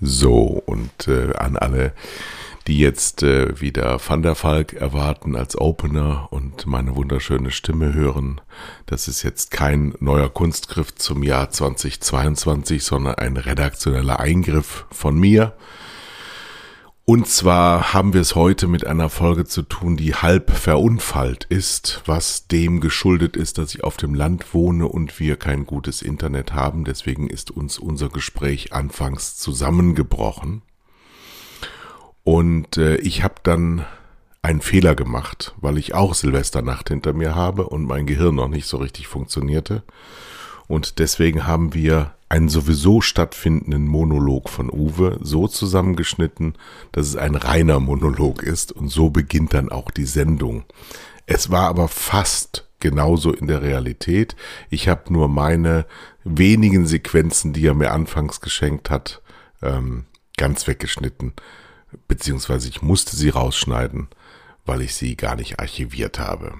So, und äh, an alle, die jetzt äh, wieder Van der Falk erwarten als Opener und meine wunderschöne Stimme hören, das ist jetzt kein neuer Kunstgriff zum Jahr 2022, sondern ein redaktioneller Eingriff von mir. Und zwar haben wir es heute mit einer Folge zu tun, die halb verunfallt ist, was dem geschuldet ist, dass ich auf dem Land wohne und wir kein gutes Internet haben. Deswegen ist uns unser Gespräch anfangs zusammengebrochen. Und äh, ich habe dann einen Fehler gemacht, weil ich auch Silvesternacht hinter mir habe und mein Gehirn noch nicht so richtig funktionierte. Und deswegen haben wir einen sowieso stattfindenden Monolog von Uwe so zusammengeschnitten, dass es ein reiner Monolog ist und so beginnt dann auch die Sendung. Es war aber fast genauso in der Realität. Ich habe nur meine wenigen Sequenzen, die er mir anfangs geschenkt hat, ähm, ganz weggeschnitten, beziehungsweise ich musste sie rausschneiden, weil ich sie gar nicht archiviert habe.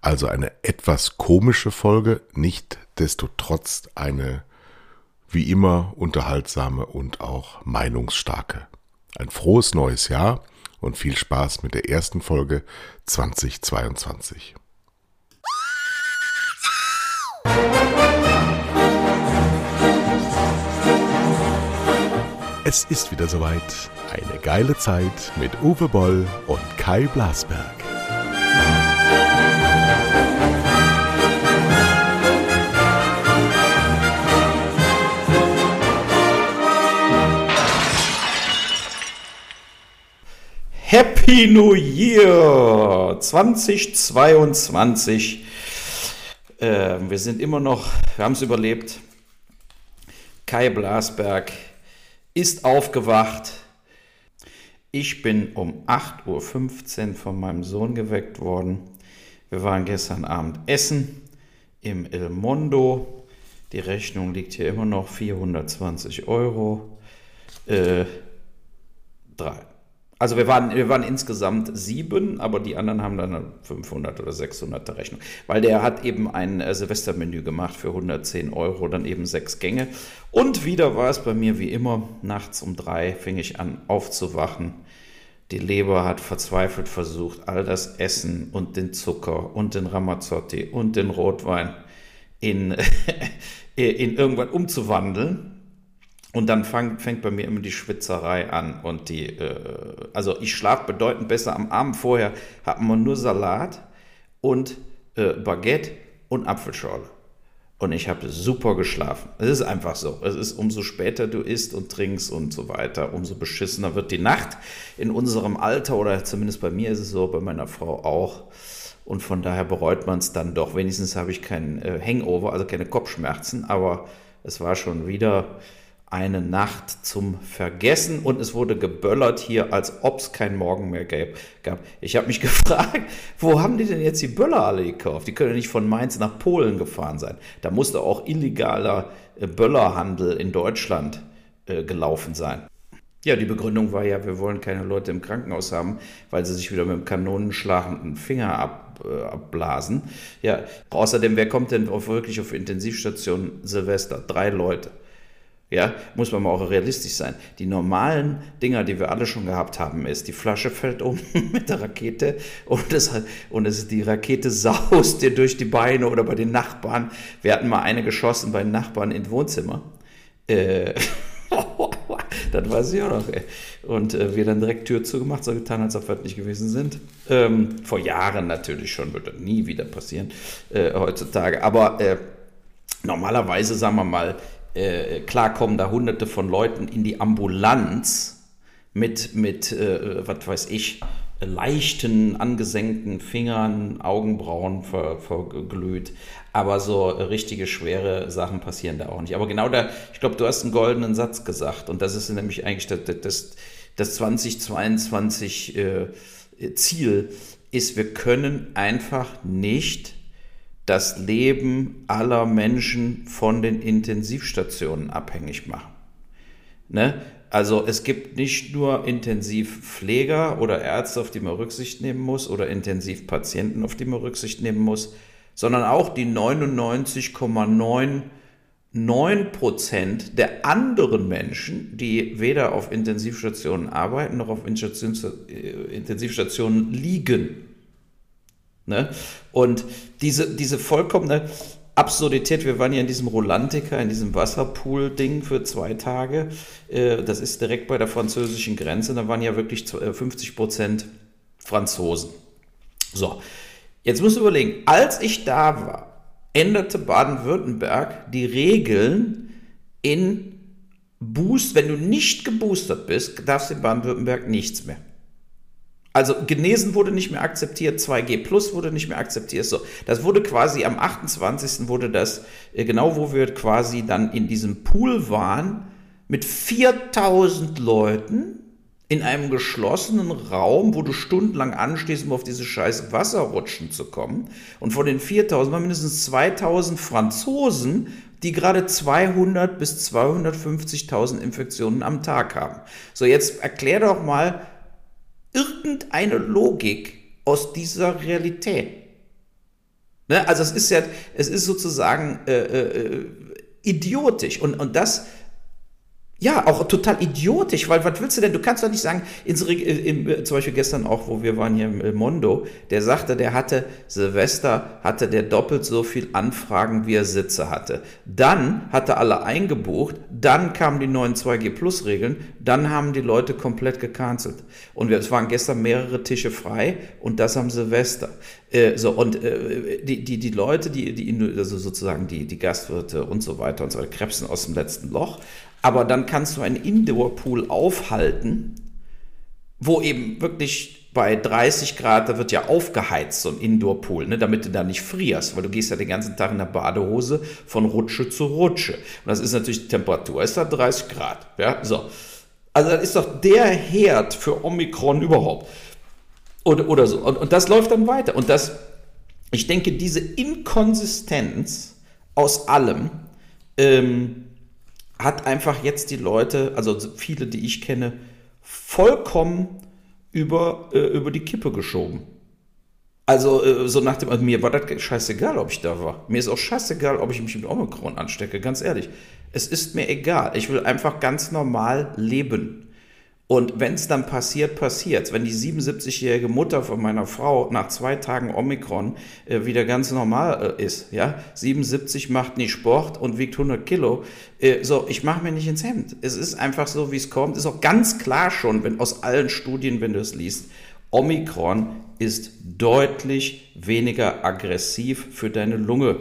Also eine etwas komische Folge, nicht desto trotz eine wie immer unterhaltsame und auch meinungsstarke. Ein frohes neues Jahr und viel Spaß mit der ersten Folge 2022. Es ist wieder soweit. Eine geile Zeit mit Uwe Boll und Kai Blasberg. Happy New Year 2022. Äh, wir sind immer noch, wir haben es überlebt. Kai Blasberg ist aufgewacht. Ich bin um 8.15 Uhr von meinem Sohn geweckt worden. Wir waren gestern Abend essen im El Mondo. Die Rechnung liegt hier immer noch 420 Euro. Äh, drei, also wir waren, wir waren insgesamt sieben, aber die anderen haben dann 500 oder 600 Rechnung. Weil der hat eben ein äh, Silvestermenü gemacht für 110 Euro, dann eben sechs Gänge. Und wieder war es bei mir wie immer, nachts um drei fing ich an aufzuwachen. Die Leber hat verzweifelt versucht, all das Essen und den Zucker und den Ramazzotti und den Rotwein in, in irgendwann umzuwandeln. Und dann fang, fängt bei mir immer die Schwitzerei an und die, äh, also ich schlafe bedeutend besser. Am Abend vorher hat man nur Salat und äh, Baguette und Apfelschorle. Und ich habe super geschlafen. Es ist einfach so. Es ist, umso später du isst und trinkst und so weiter, umso beschissener wird die Nacht. In unserem Alter, oder zumindest bei mir ist es so, bei meiner Frau auch. Und von daher bereut man es dann doch. Wenigstens habe ich keinen äh, Hangover, also keine Kopfschmerzen, aber es war schon wieder eine Nacht zum Vergessen und es wurde geböllert hier, als ob es kein Morgen mehr gab. Ich habe mich gefragt, wo haben die denn jetzt die Böller alle gekauft? Die können ja nicht von Mainz nach Polen gefahren sein. Da musste auch illegaler äh, Böllerhandel in Deutschland äh, gelaufen sein. Ja, die Begründung war ja, wir wollen keine Leute im Krankenhaus haben, weil sie sich wieder mit dem Kanonenschlag einen Finger ab, äh, abblasen. Ja, außerdem, wer kommt denn auf, wirklich auf Intensivstation Silvester? Drei Leute. Ja, muss man mal auch realistisch sein. Die normalen Dinger, die wir alle schon gehabt haben, ist, die Flasche fällt um mit der Rakete und, es, und es, die Rakete saust dir durch die Beine oder bei den Nachbarn. Wir hatten mal eine geschossen bei den Nachbarn im Wohnzimmer. Äh, das weiß ich auch noch. Ey. Und äh, wir dann direkt Tür zugemacht, so getan, als ob wir nicht gewesen sind. Ähm, vor Jahren natürlich schon, wird das nie wieder passieren äh, heutzutage. Aber äh, normalerweise, sagen wir mal, äh, klar kommen da hunderte von Leuten in die Ambulanz mit, mit äh, was weiß ich, leichten, angesenkten Fingern, Augenbrauen ver, verglüht. Aber so richtige schwere Sachen passieren da auch nicht. Aber genau da, ich glaube, du hast einen goldenen Satz gesagt. Und das ist nämlich eigentlich das, das, das 2022 äh, Ziel ist, wir können einfach nicht das Leben aller Menschen von den Intensivstationen abhängig machen. Ne? Also es gibt nicht nur Intensivpfleger oder Ärzte, auf die man Rücksicht nehmen muss, oder Intensivpatienten, auf die man Rücksicht nehmen muss, sondern auch die 99,9 9% der anderen Menschen, die weder auf Intensivstationen arbeiten noch auf äh, Intensivstationen liegen. Ne? Und diese, diese vollkommene Absurdität, wir waren ja in diesem Rolantica, in diesem Wasserpool-Ding für zwei Tage. Äh, das ist direkt bei der französischen Grenze. Da waren ja wirklich 50% äh, Franzosen. So, jetzt musst du überlegen, als ich da war, änderte Baden-Württemberg die Regeln in Boost. Wenn du nicht geboostert bist, darfst du in Baden-Württemberg nichts mehr. Also genesen wurde nicht mehr akzeptiert, 2G Plus wurde nicht mehr akzeptiert. So, das wurde quasi am 28. wurde das, äh, genau wo wir quasi dann in diesem Pool waren, mit 4000 Leuten in einem geschlossenen Raum, wo du stundenlang anstehst, um auf diese scheiß Wasserrutschen zu kommen. Und von den 4000 waren mindestens 2000 Franzosen, die gerade 200 bis 250.000 Infektionen am Tag haben. So, jetzt erklär doch mal irgendeine Logik aus dieser Realität. Ne? Also es ist ja, es ist sozusagen äh, äh, idiotisch und, und das ja, auch total idiotisch, weil was willst du denn? Du kannst doch nicht sagen, unsere, äh, im, äh, zum Beispiel gestern auch, wo wir waren hier im Mondo, der sagte, der hatte, Silvester hatte der doppelt so viel Anfragen, wie er Sitze hatte. Dann hat er alle eingebucht, dann kamen die neuen 2G Plus Regeln, dann haben die Leute komplett gecancelt. Und wir, es waren gestern mehrere Tische frei und das am Silvester. Äh, so, und äh, die, die, die Leute, die, die, also sozusagen die, die Gastwirte und so weiter und so weiter, krebsen aus dem letzten Loch. Aber dann kannst du einen Indoor-Pool aufhalten, wo eben wirklich bei 30 Grad, da wird ja aufgeheizt, so ein Indoor-Pool, ne, damit du da nicht frierst, weil du gehst ja den ganzen Tag in der Badehose von Rutsche zu Rutsche. Und das ist natürlich, die Temperatur ist da 30 Grad. Ja, so. Also das ist doch der Herd für Omikron überhaupt. Oder, oder so. Und, und das läuft dann weiter. Und das, ich denke, diese Inkonsistenz aus allem, ähm, hat einfach jetzt die Leute, also viele, die ich kenne, vollkommen über, äh, über die Kippe geschoben. Also äh, so nach dem, also mir war das scheißegal, ob ich da war. Mir ist auch scheißegal, ob ich mich mit Omikron anstecke, ganz ehrlich. Es ist mir egal. Ich will einfach ganz normal leben. Und wenn es dann passiert, passiert Wenn die 77-jährige Mutter von meiner Frau nach zwei Tagen Omikron äh, wieder ganz normal äh, ist, ja, 77 macht nie Sport und wiegt 100 Kilo, äh, so, ich mache mir nicht ins Hemd. Es ist einfach so, wie es kommt. Ist auch ganz klar schon, wenn aus allen Studien, wenn du es liest, Omikron ist deutlich weniger aggressiv für deine Lunge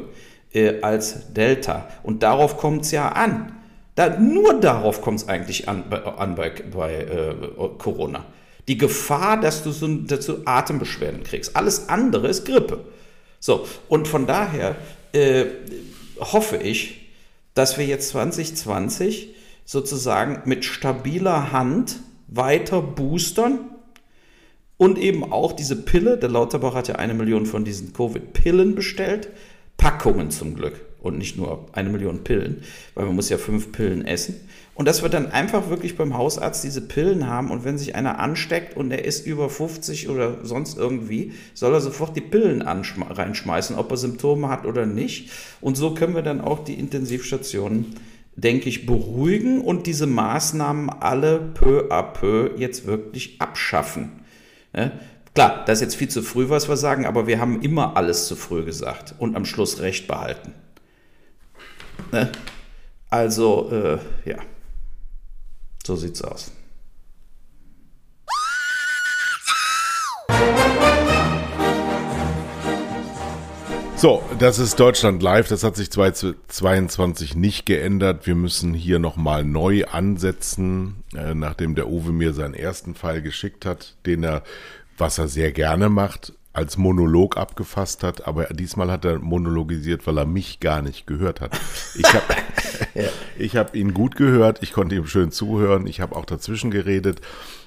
äh, als Delta. Und darauf kommt es ja an. Da, nur darauf kommt es eigentlich an, an bei, bei äh, Corona. Die Gefahr, dass du so dazu Atembeschwerden kriegst. Alles andere ist Grippe. So, und von daher äh, hoffe ich, dass wir jetzt 2020 sozusagen mit stabiler Hand weiter boostern und eben auch diese Pille, der Lauterbach hat ja eine Million von diesen Covid-Pillen bestellt, Packungen zum Glück und nicht nur eine Million Pillen, weil man muss ja fünf Pillen essen. Und dass wir dann einfach wirklich beim Hausarzt diese Pillen haben und wenn sich einer ansteckt und er ist über 50 oder sonst irgendwie, soll er sofort die Pillen reinschmeißen, ob er Symptome hat oder nicht. Und so können wir dann auch die Intensivstationen, denke ich, beruhigen und diese Maßnahmen alle peu à peu jetzt wirklich abschaffen. Ne? Klar, das ist jetzt viel zu früh, was wir sagen, aber wir haben immer alles zu früh gesagt und am Schluss Recht behalten. Ne? Also, äh, ja, so sieht's aus. So, das ist Deutschland Live. Das hat sich 2022 nicht geändert. Wir müssen hier nochmal neu ansetzen, äh, nachdem der Uwe mir seinen ersten Fall geschickt hat, den er, was er sehr gerne macht, als Monolog abgefasst hat, aber diesmal hat er monologisiert, weil er mich gar nicht gehört hat. Ich habe ja. Ich hab ihn gut gehört, ich konnte ihm schön zuhören, ich habe auch dazwischen geredet.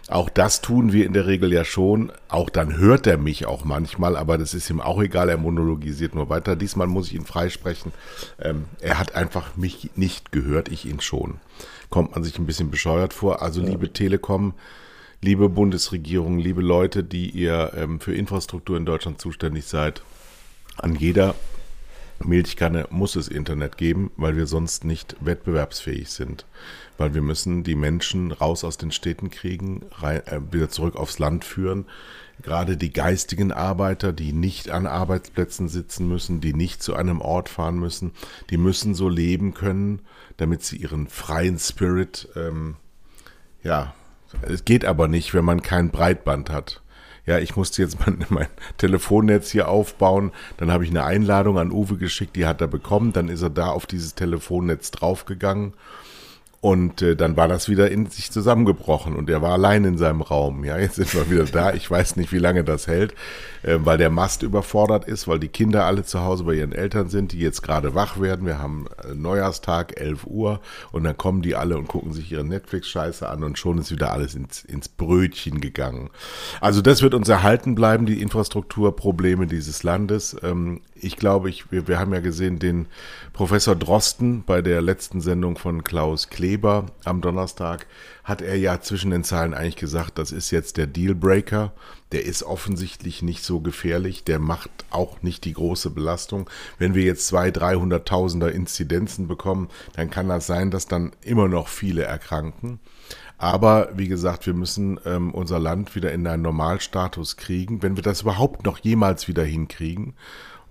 Auch das tun wir in der Regel ja schon. Auch dann hört er mich auch manchmal, aber das ist ihm auch egal, er monologisiert nur weiter. Diesmal muss ich ihn freisprechen. Ähm, er hat einfach mich nicht gehört, ich ihn schon. Kommt man sich ein bisschen bescheuert vor. Also ja. liebe Telekom, liebe Bundesregierung, liebe Leute, die ihr ähm, für Infrastruktur in Deutschland zuständig seid, an jeder Milchkanne muss es Internet geben, weil wir sonst nicht wettbewerbsfähig sind. Weil wir müssen die Menschen raus aus den Städten kriegen, rein, äh, wieder zurück aufs Land führen. Gerade die geistigen Arbeiter, die nicht an Arbeitsplätzen sitzen müssen, die nicht zu einem Ort fahren müssen, die müssen so leben können, damit sie ihren freien Spirit, ähm, ja, es geht aber nicht, wenn man kein Breitband hat ja, ich musste jetzt mein, mein Telefonnetz hier aufbauen. Dann habe ich eine Einladung an Uwe geschickt, die hat er bekommen. Dann ist er da auf dieses Telefonnetz draufgegangen und äh, dann war das wieder in sich zusammengebrochen und er war allein in seinem Raum. Ja, jetzt sind wir wieder da. Ich weiß nicht, wie lange das hält, äh, weil der Mast überfordert ist, weil die Kinder alle zu Hause bei ihren Eltern sind, die jetzt gerade wach werden. Wir haben äh, Neujahrstag, 11 Uhr und dann kommen die alle und gucken sich ihre Netflix-Scheiße an und schon ist wieder alles ins, ins Brötchen gegangen. Also das wird uns erhalten bleiben, die Infrastrukturprobleme dieses Landes. Ähm, ich glaube, ich, wir, wir haben ja gesehen, den Professor Drosten bei der letzten Sendung von Klaus Kleber am Donnerstag hat er ja zwischen den Zeilen eigentlich gesagt, das ist jetzt der Dealbreaker. Der ist offensichtlich nicht so gefährlich. Der macht auch nicht die große Belastung. Wenn wir jetzt zwei, dreihunderttausender Inzidenzen bekommen, dann kann das sein, dass dann immer noch viele erkranken. Aber wie gesagt, wir müssen ähm, unser Land wieder in einen Normalstatus kriegen, wenn wir das überhaupt noch jemals wieder hinkriegen.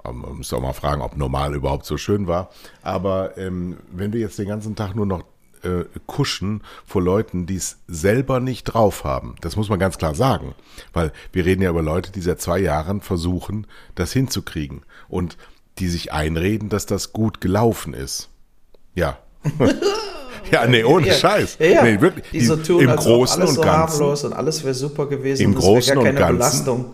Ähm, man muss auch mal fragen, ob normal überhaupt so schön war. Aber ähm, wenn wir jetzt den ganzen Tag nur noch äh, kuschen vor Leuten, die es selber nicht drauf haben, das muss man ganz klar sagen. Weil wir reden ja über Leute, die seit zwei Jahren versuchen, das hinzukriegen. Und die sich einreden, dass das gut gelaufen ist. Ja. Ja, nee, ohne ja, Scheiß. Ja, ja. Nee, wirklich. Die so tun, Im als Großen alles und so Ganzen. harmlos und alles wäre super gewesen. Im Großen und Ganzen. Belastung.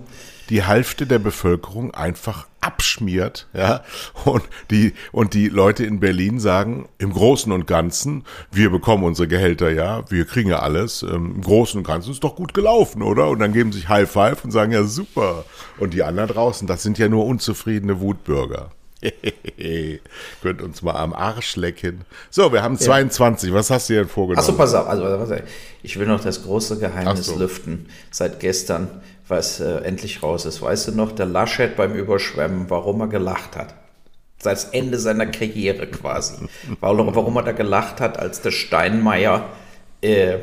die Hälfte der Bevölkerung einfach abschmiert, ja, und die, und die Leute in Berlin sagen, im Großen und Ganzen, wir bekommen unsere Gehälter, ja, wir kriegen ja alles, ähm, im Großen und Ganzen ist doch gut gelaufen, oder? Und dann geben sich High Five und sagen, ja, super. Und die anderen draußen, das sind ja nur unzufriedene Wutbürger. Könnt uns mal am Arsch lecken. So, wir haben 22. Was hast du dir denn vorgenommen? Achso, pass auf. Also. Ich will noch das große Geheimnis so. lüften. Seit gestern, was äh, endlich raus ist. Weißt du noch, der Laschet beim Überschwemmen, warum er gelacht hat? Seit das Ende seiner Karriere quasi. Warum, warum er da gelacht hat, als der Steinmeier äh,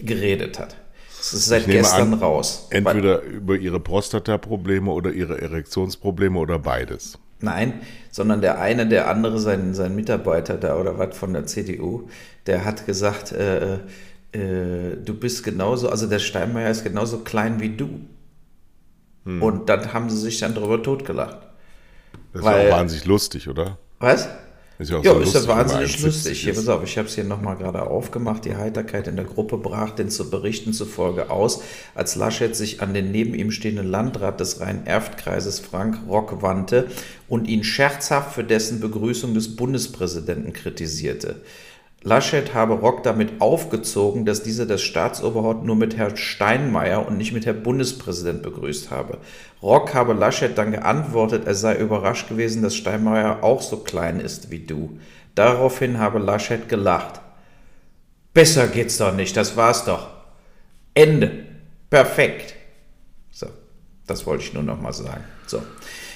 geredet hat. Das ist seit gestern an, raus. Entweder über ihre Prostata-Probleme oder ihre Erektionsprobleme oder beides. Nein, sondern der eine, der andere, sein, sein Mitarbeiter da oder was von der CDU, der hat gesagt, äh, äh, du bist genauso, also der Steinmeier ist genauso klein wie du. Hm. Und dann haben sie sich dann drüber totgelacht. Das Weil- ist auch wahnsinnig lustig, oder? Was? Ist ja auch Ja, so ist ja lustig, man wahnsinnig 1,70 lustig. Hier, pass auf, ich habe es hier nochmal gerade aufgemacht. Die Heiterkeit in der Gruppe brach den zu Berichten zufolge aus, als Laschet sich an den neben ihm stehenden Landrat des Rhein-Erft-Kreises Frank Rock wandte und ihn scherzhaft für dessen Begrüßung des Bundespräsidenten kritisierte. Laschet habe Rock damit aufgezogen, dass dieser das Staatsoberhaupt nur mit Herrn Steinmeier und nicht mit Herrn Bundespräsident begrüßt habe. Rock habe Laschet dann geantwortet, er sei überrascht gewesen, dass Steinmeier auch so klein ist wie du. Daraufhin habe Laschet gelacht. Besser geht's doch nicht, das war's doch. Ende. Perfekt. Das wollte ich nur noch mal sagen. So.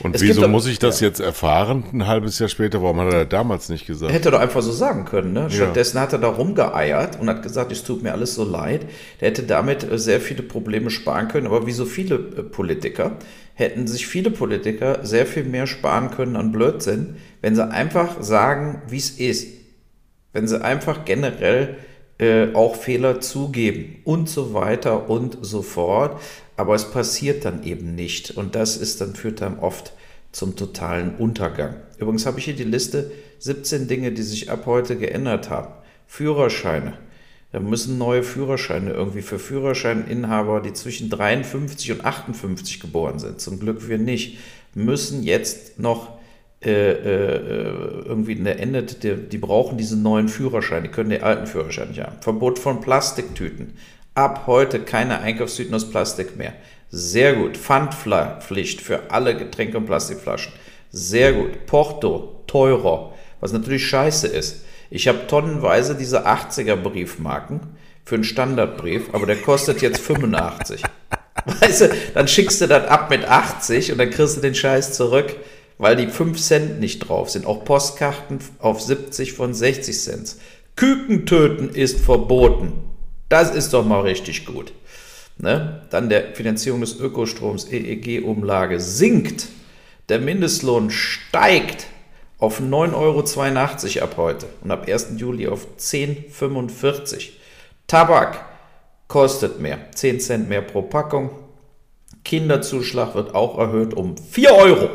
Und Es gibt wieso doch- muss ich das ja. jetzt erfahren, ein halbes Jahr später? Warum hat er das damals nicht gesagt? Hätte er doch einfach so sagen können. Ne? Stattdessen hat er da rumgeeiert und hat gesagt, es tut mir alles so leid. Der hätte damit äh, sehr viele Probleme sparen können. Aber wie so viele äh, Politiker hätten sich viele Politiker sehr viel mehr sparen können an Blödsinn, wenn sie einfach sagen, wie es ist. Wenn sie einfach generell äh, auch Fehler zugeben und so weiter und so fort. Aber es passiert dann eben nicht. Und das ist dann führt dann oft zum totalen Untergang. Übrigens habe ich hier die Liste 17 Dinge, die sich ab heute geändert haben. Führerscheine. Da müssen neue Führerscheine irgendwie für Führerscheininhaber, die zwischen 53 und 58 geboren sind, zum Glück wir nicht, müssen jetzt noch äh, äh, irgendwie eine endet, die, die brauchen diese neuen Führerscheine, die können den alten Führerschein nicht haben. Verbot von Plastiktüten. Ab heute keine Einkaufstüten aus Plastik mehr. Sehr gut. Pfandpflicht für alle Getränke und Plastikflaschen. Sehr gut. Porto, teurer. Was natürlich scheiße ist. Ich habe tonnenweise diese 80er Briefmarken für einen Standardbrief, aber der kostet jetzt 85. Weißt du, dann schickst du das ab mit 80 und dann kriegst du den Scheiß zurück. weil die 5 Cent nicht drauf sind. Auch Postkarten auf 70 von 60 Cent. Küken töten ist verboten. Das ist doch mal richtig gut. Ne? Dann der Finanzierung des Ökostroms, EEG-Umlage sinkt. Der Mindestlohn steigt auf 9,82 Euro ab heute und ab 1. Juli auf 10,45 Euro. Tabak kostet mehr, 10 Cent mehr pro Packung. Kinderzuschlag wird auch erhöht um 4 Euro.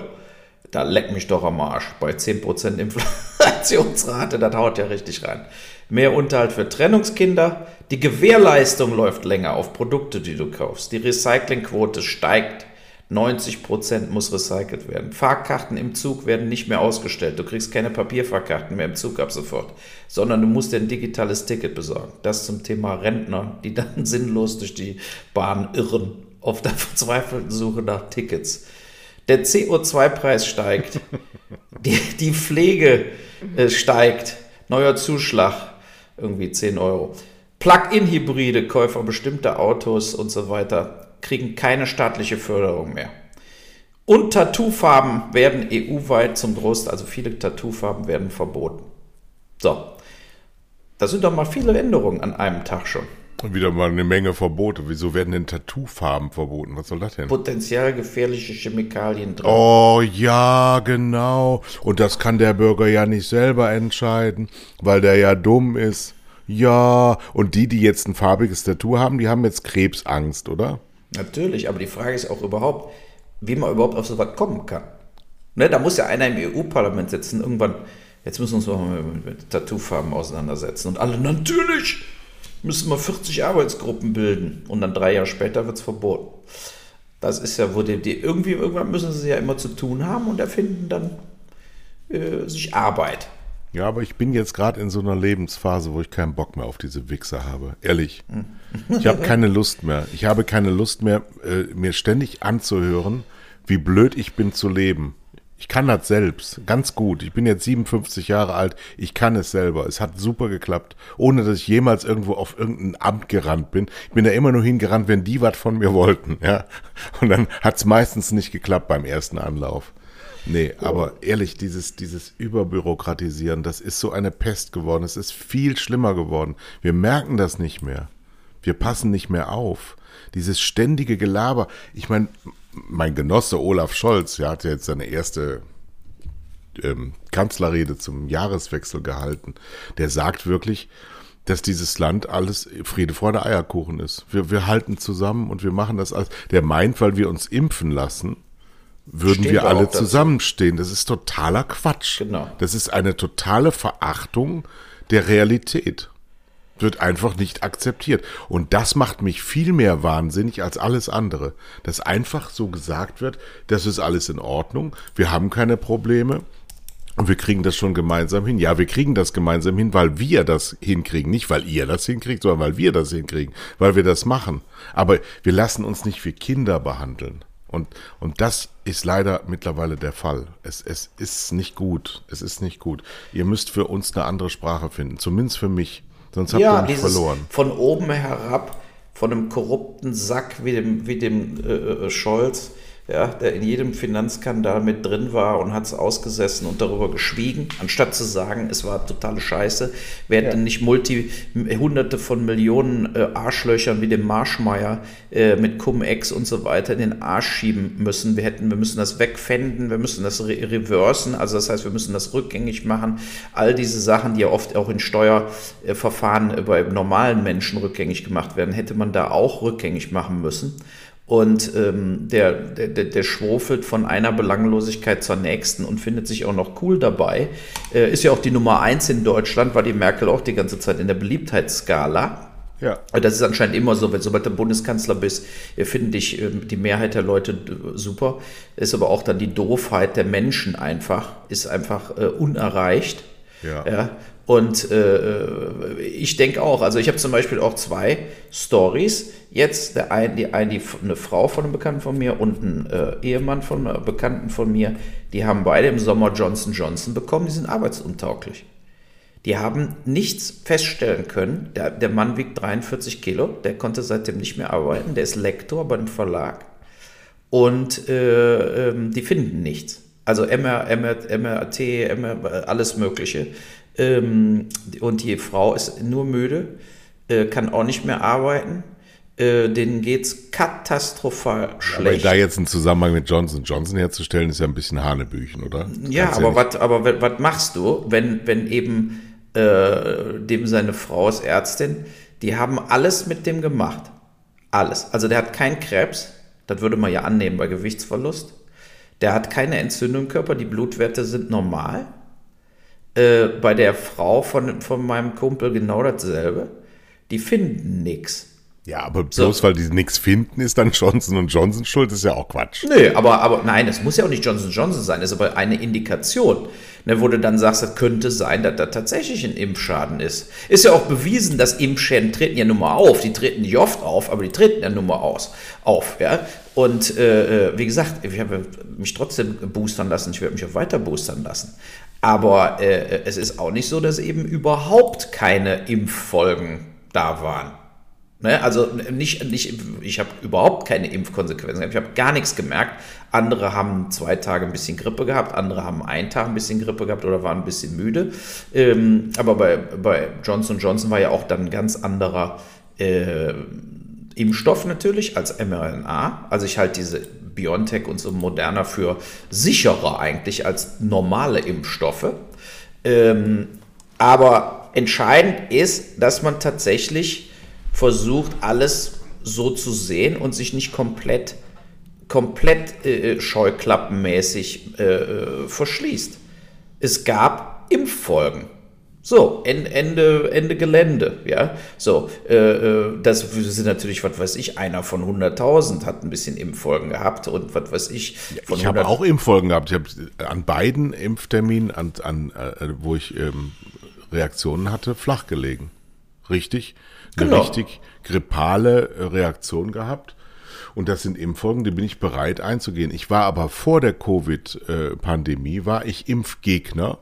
Da leck mich doch am Arsch. Bei 10% Inflationsrate, das haut ja richtig rein. Mehr Unterhalt für Trennungskinder. Die Gewährleistung läuft länger auf Produkte, die du kaufst. Die Recyclingquote steigt. 90% muss recycelt werden. Fahrkarten im Zug werden nicht mehr ausgestellt. Du kriegst keine Papierfahrkarten mehr im Zug ab sofort, sondern du musst dir ein digitales Ticket besorgen. Das zum Thema Rentner, die dann sinnlos durch die Bahn irren, auf der verzweifelten Suche nach Tickets. Der CO2-Preis steigt, die, die Pflege äh, steigt, neuer Zuschlag, irgendwie 10 Euro. Plug-in-Hybride, Käufer bestimmter Autos und so weiter kriegen keine staatliche Förderung mehr. Und Tattoofarben werden EU-weit zum Großteil, also viele Tattoofarben werden verboten. So, das sind doch mal viele Änderungen an einem Tag schon. Wieder mal eine Menge Verbote. Wieso werden denn Tattoofarben verboten? Was soll das denn? Potenziell gefährliche Chemikalien drin. Oh ja, genau. Und das kann der Bürger ja nicht selber entscheiden, weil der ja dumm ist. Ja, und die, die jetzt ein farbiges Tattoo haben, die haben jetzt Krebsangst, oder? Natürlich, aber die Frage ist auch überhaupt, wie man überhaupt auf so was kommen kann. Ne, da muss ja einer im EU-Parlament sitzen, irgendwann, jetzt müssen wir uns mal mit Tattoofarben auseinandersetzen. Und alle, natürlich müssen wir 40 Arbeitsgruppen bilden. Und dann drei Jahre später wird es verboten. Das ist ja, wo die, die, irgendwie, irgendwann müssen sie ja immer zu tun haben und erfinden dann äh, sich Arbeit. Ja, aber ich bin jetzt gerade in so einer Lebensphase, wo ich keinen Bock mehr auf diese Wichser habe. Ehrlich. Ich habe keine Lust mehr. Ich habe keine Lust mehr, äh, mir ständig anzuhören, wie blöd ich bin zu leben. Ich kann das selbst, ganz gut. Ich bin jetzt 57 Jahre alt, ich kann es selber. Es hat super geklappt, ohne dass ich jemals irgendwo auf irgendein Amt gerannt bin. Ich bin da immer nur hingerannt, wenn die was von mir wollten, ja. Und dann hat es meistens nicht geklappt beim ersten Anlauf. Nee, aber ehrlich, dieses, dieses Überbürokratisieren, das ist so eine Pest geworden. Es ist viel schlimmer geworden. Wir merken das nicht mehr. Wir passen nicht mehr auf. Dieses ständige Gelaber. Ich meine, mein Genosse Olaf Scholz, der hat jetzt seine erste ähm, Kanzlerrede zum Jahreswechsel gehalten. Der sagt wirklich, dass dieses Land alles Friede, Freude, Eierkuchen ist. Wir, wir halten zusammen und wir machen das alles. Der meint, weil wir uns impfen lassen, würden Stehen wir alle zusammenstehen. Das ist totaler Quatsch. Genau. Das ist eine totale Verachtung der Realität. Wird einfach nicht akzeptiert. Und das macht mich viel mehr wahnsinnig als alles andere. Dass einfach so gesagt wird, das ist alles in Ordnung, wir haben keine Probleme. Und wir kriegen das schon gemeinsam hin. Ja, wir kriegen das gemeinsam hin, weil wir das hinkriegen. Nicht, weil ihr das hinkriegt, sondern weil wir das hinkriegen. Weil wir das machen. Aber wir lassen uns nicht wie Kinder behandeln. Und, und das ist leider mittlerweile der Fall. Es, es ist nicht gut. Es ist nicht gut. Ihr müsst für uns eine andere Sprache finden. Zumindest für mich. Sonst habt ja, ihr mich verloren. Von oben herab, von einem korrupten Sack wie dem, wie dem äh, äh Scholz, ja, der in jedem Finanzskandal mit drin war und hat es ausgesessen und darüber geschwiegen, anstatt zu sagen, es war totale Scheiße. Wir hätten ja. nicht multi, hunderte von Millionen äh, Arschlöchern wie dem Marschmeier äh, mit Cum-Ex und so weiter in den Arsch schieben müssen. Wir hätten, wir müssen das wegfänden, wir müssen das re reversen, also das heißt, wir müssen das rückgängig machen. All diese Sachen, die ja oft auch in Steuerverfahren äh, bei normalen Menschen rückgängig gemacht werden, hätte man da auch rückgängig machen müssen und ähm, der, der, der schwofelt von einer Belanglosigkeit zur nächsten und findet sich auch noch cool dabei. Äh, ist ja auch die Nummer eins in Deutschland, war die Merkel auch die ganze Zeit in der Beliebtheitsskala. Ja. Das ist anscheinend immer so, wenn sobald du Bundeskanzler bist, finden dich äh, die Mehrheit der Leute super. Ist aber auch dann die Doofheit der Menschen einfach, ist einfach äh, unerreicht. Ja. ja. Und äh, ich denke auch, also ich habe zum Beispiel auch zwei Stories. Jetzt der ein, die, ein, die, eine Frau von einem Bekannten von mir und ein äh, Ehemann von einem Bekannten von mir, die haben beide im Sommer Johnson Johnson bekommen, die sind arbeitsuntauglich. Die haben nichts feststellen können. Der, der Mann wiegt 43 Kilo, der konnte seitdem nicht mehr arbeiten, der ist Lektor bei einem Verlag und äh, ähm, die finden nichts. Also MR, MR, MRT, MR, alles Mögliche. Ähm, und die Frau ist nur müde, äh, kann auch nicht mehr arbeiten. Äh, denen geht's katastrophal schlecht. Aber da jetzt einen Zusammenhang mit Johnson Johnson herzustellen, ist ja ein bisschen Hanebüchen, oder? Ja, aber ja was aber was machst du, wenn, wenn eben äh, dem seine Frau ist Ärztin, die haben alles mit dem gemacht. Alles. Also der hat keinen Krebs, das würde man ja annehmen bei Gewichtsverlust. Der hat keine Entzündung im Körper, die Blutwerte sind normal. Äh, bei der Frau von, von meinem Kumpel genau dasselbe. Die finden nichts. Ja, aber bloß so. weil die nichts finden, ist dann Johnson Johnson schuld, ist ja auch Quatsch. Nö, aber, aber nein, es muss ja auch nicht Johnson Johnson sein, das ist aber eine Indikation, ne, wo du dann sagst, das könnte sein, dass da tatsächlich ein Impfschaden ist. Ist ja auch bewiesen, dass Impfschäden treten ja nun mal auf. Die treten nicht oft auf, aber die treten ja nun mal aus, auf. Ja? Und äh, äh wie gesagt, ich habe mich trotzdem boostern lassen, ich werde mich auch weiter boostern lassen. Aber äh, es ist auch nicht so, dass eben überhaupt keine Impffolgen da waren. Ne? Also nicht, nicht, ich habe überhaupt keine Impfkonsequenzen gehabt. Ich habe gar nichts gemerkt. Andere haben zwei Tage ein bisschen Grippe gehabt, andere haben einen Tag ein bisschen Grippe gehabt oder waren ein bisschen müde. Ähm, aber bei, bei Johnson Johnson war ja auch dann ein ganz anderer äh, Impfstoff natürlich als mRNA. Also ich halte diese BioNTech und so moderner für sicherer eigentlich als normale Impfstoffe. Ähm, aber entscheidend ist, dass man tatsächlich versucht, alles so zu sehen und sich nicht komplett, komplett äh, scheuklappenmäßig äh, äh, verschließt. Es gab Impffolgen. So, Ende, Ende Gelände, ja. So, äh, äh das sind natürlich, was weiß ich, einer von 100.000 hat ein bisschen Impffolgen gehabt und was weiß ich. ich habe auch Impffolgen gehabt. Ich habe an beiden Impfterminen, an, an, äh, wo ich ähm, Reaktionen hatte, flach gelegen. Richtig? eine genau. richtig grippale äh, Reaktion gehabt. Und das sind Impfungen, die bin ich bereit einzugehen. Ich war aber vor der Covid-Pandemie, war ich Impfgegner,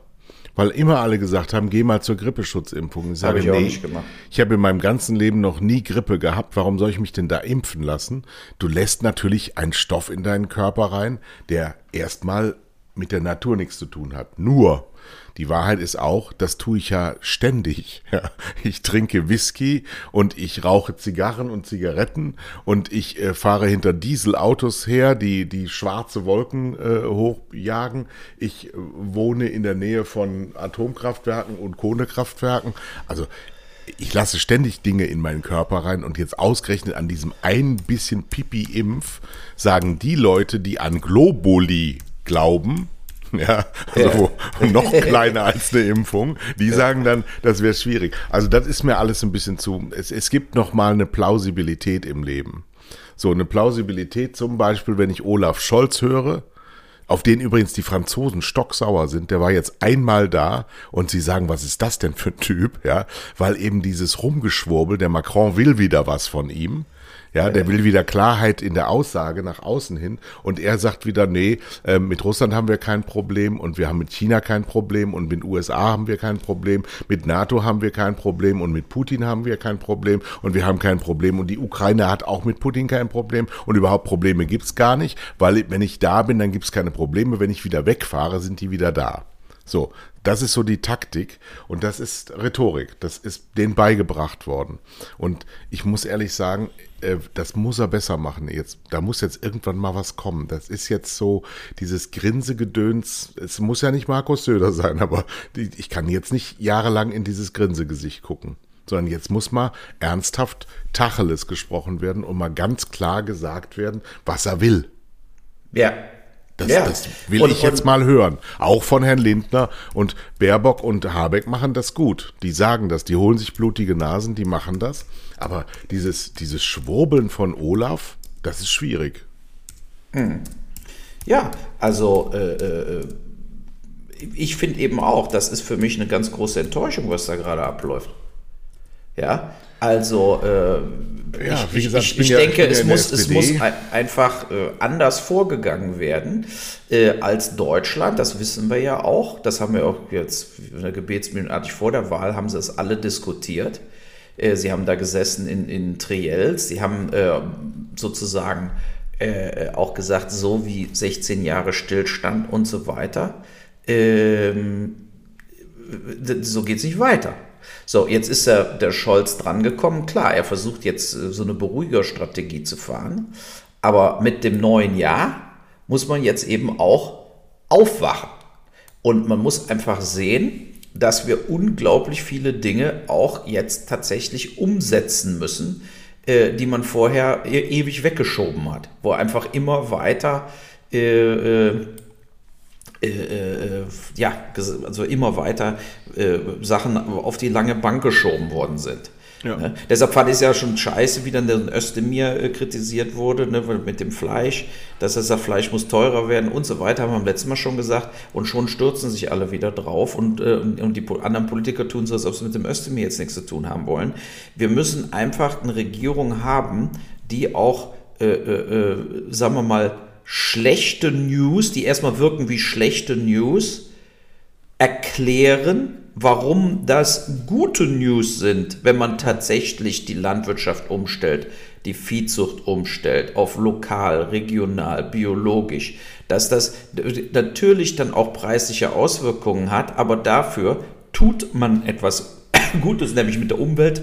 weil immer alle gesagt haben, geh mal zur Grippeschutzimpfung. Ich sage, hab ich nee, nicht gemacht. ich habe in meinem ganzen Leben noch nie Grippe gehabt. Warum soll ich mich denn da impfen lassen? Du lässt natürlich einen Stoff in deinen Körper rein, der erstmal mit der Natur nichts zu tun hat. Nur die Wahrheit ist auch, das tue ich ja ständig. Ja, ich trinke Whisky und ich rauche Zigarren und Zigaretten und ich äh, fahre hinter Dieselautos her, die die schwarze Wolken äh, hochjagen. Ich äh, wohne in der Nähe von Atomkraftwerken und Kohlekraftwerken. Also ich lasse ständig Dinge in meinen Körper rein und jetzt ausgerechnet an diesem ein bisschen Pipi-Impf sagen die Leute, die an Globuli glauben, ja, also ja. noch kleiner als eine Impfung, die sagen dann, das wäre schwierig. Also das ist mir alles ein bisschen zu, es, es gibt noch mal eine Plausibilität im Leben. So eine Plausibilität zum Beispiel, wenn ich Olaf Scholz höre, auf den übrigens die Franzosen stocksauer sind, der war jetzt einmal da und sie sagen, was ist das denn für ein Typ, ja, weil eben dieses Rumgeschwurbel, der Macron will wieder was von ihm, ja, der will wieder Klarheit in der Aussage nach außen hin. Und er sagt wieder, nee, äh, mit Russland haben wir kein Problem und wir haben mit China kein Problem und mit USA haben wir kein Problem, mit NATO haben wir kein Problem und mit Putin haben wir kein Problem und wir haben kein Problem und die Ukraine hat auch mit Putin kein Problem und überhaupt Probleme gibt's gar nicht, weil wenn ich da bin, dann gibt's keine Probleme. Wenn ich wieder wegfahre, sind die wieder da. So, das ist so die Taktik und das ist Rhetorik. Das ist denen beigebracht worden. Und ich muss ehrlich sagen, äh, das muss er besser machen jetzt. Da muss jetzt irgendwann mal was kommen. Das ist jetzt so dieses Grinsegedöns. Es muss ja nicht Markus Söder sein, aber ich kann jetzt nicht jahrelang in dieses Grinsegesicht gucken. Sondern jetzt muss mal ernsthaft Tacheles gesprochen werden und mal ganz klar gesagt werden, was er will. Ja, das, ja. das will und, ich jetzt mal hören. Auch von Herrn Lindner und Baerbock und Habeck machen das gut. Die sagen das, die holen sich blutige Nasen, die machen das. Aber dieses, dieses Schwurbeln von Olaf, das ist schwierig. Hm. Ja, also äh, äh, ich finde eben auch, das ist für mich eine ganz große Enttäuschung, was da gerade abläuft. Ja, also äh, ja, ich, gesagt, ich, ich, ich denke, es, muss, es muss einfach äh, anders vorgegangen werden äh, als Deutschland. Das wissen wir ja auch. Das haben wir auch jetzt gebetsmühlenartig vor der Wahl, haben sie es alle diskutiert. Äh, sie haben da gesessen in, in Triels. Sie haben äh, sozusagen äh, auch gesagt, so wie 16 Jahre Stillstand und so weiter. Ähm, so geht es nicht weiter. So, jetzt ist er, der Scholz drangekommen. Klar, er versucht jetzt äh, so eine Beruhigerstrategie zu fahren. Aber mit dem neuen Jahr muss man jetzt eben auch aufwachen. Und man muss einfach sehen, dass wir unglaublich viele Dinge auch jetzt tatsächlich umsetzen müssen, äh, die man vorher e ewig weggeschoben hat, wo einfach immer weiter äh, äh, äh, äh ja, also immer weiter äh, Sachen auf die lange Bank geschoben worden sind. Ja. Ne? Deshalb fand ich es ja schon scheiße, wie dann der Özdemir äh, kritisiert wurde, ne, mit dem Fleisch, dass er sagt, Fleisch muss teurer werden und so weiter, haben wir am letzten Mal schon gesagt. Und schon stürzen sich alle wieder drauf und, äh, und die anderen Politiker tun so, als ob sie mit dem Özdemir jetzt nichts zu tun haben wollen. Wir müssen einfach eine Regierung haben, die auch, äh, äh, äh sagen wir mal, schlechte News, die erstmal wirken wie schlechte News, erklären, warum das gute News sind, wenn man tatsächlich die Landwirtschaft umstellt, die Viehzucht umstellt auf lokal, regional, biologisch, dass das natürlich dann auch preisliche Auswirkungen hat, aber dafür tut man etwas Gutes, nämlich mit der Umwelt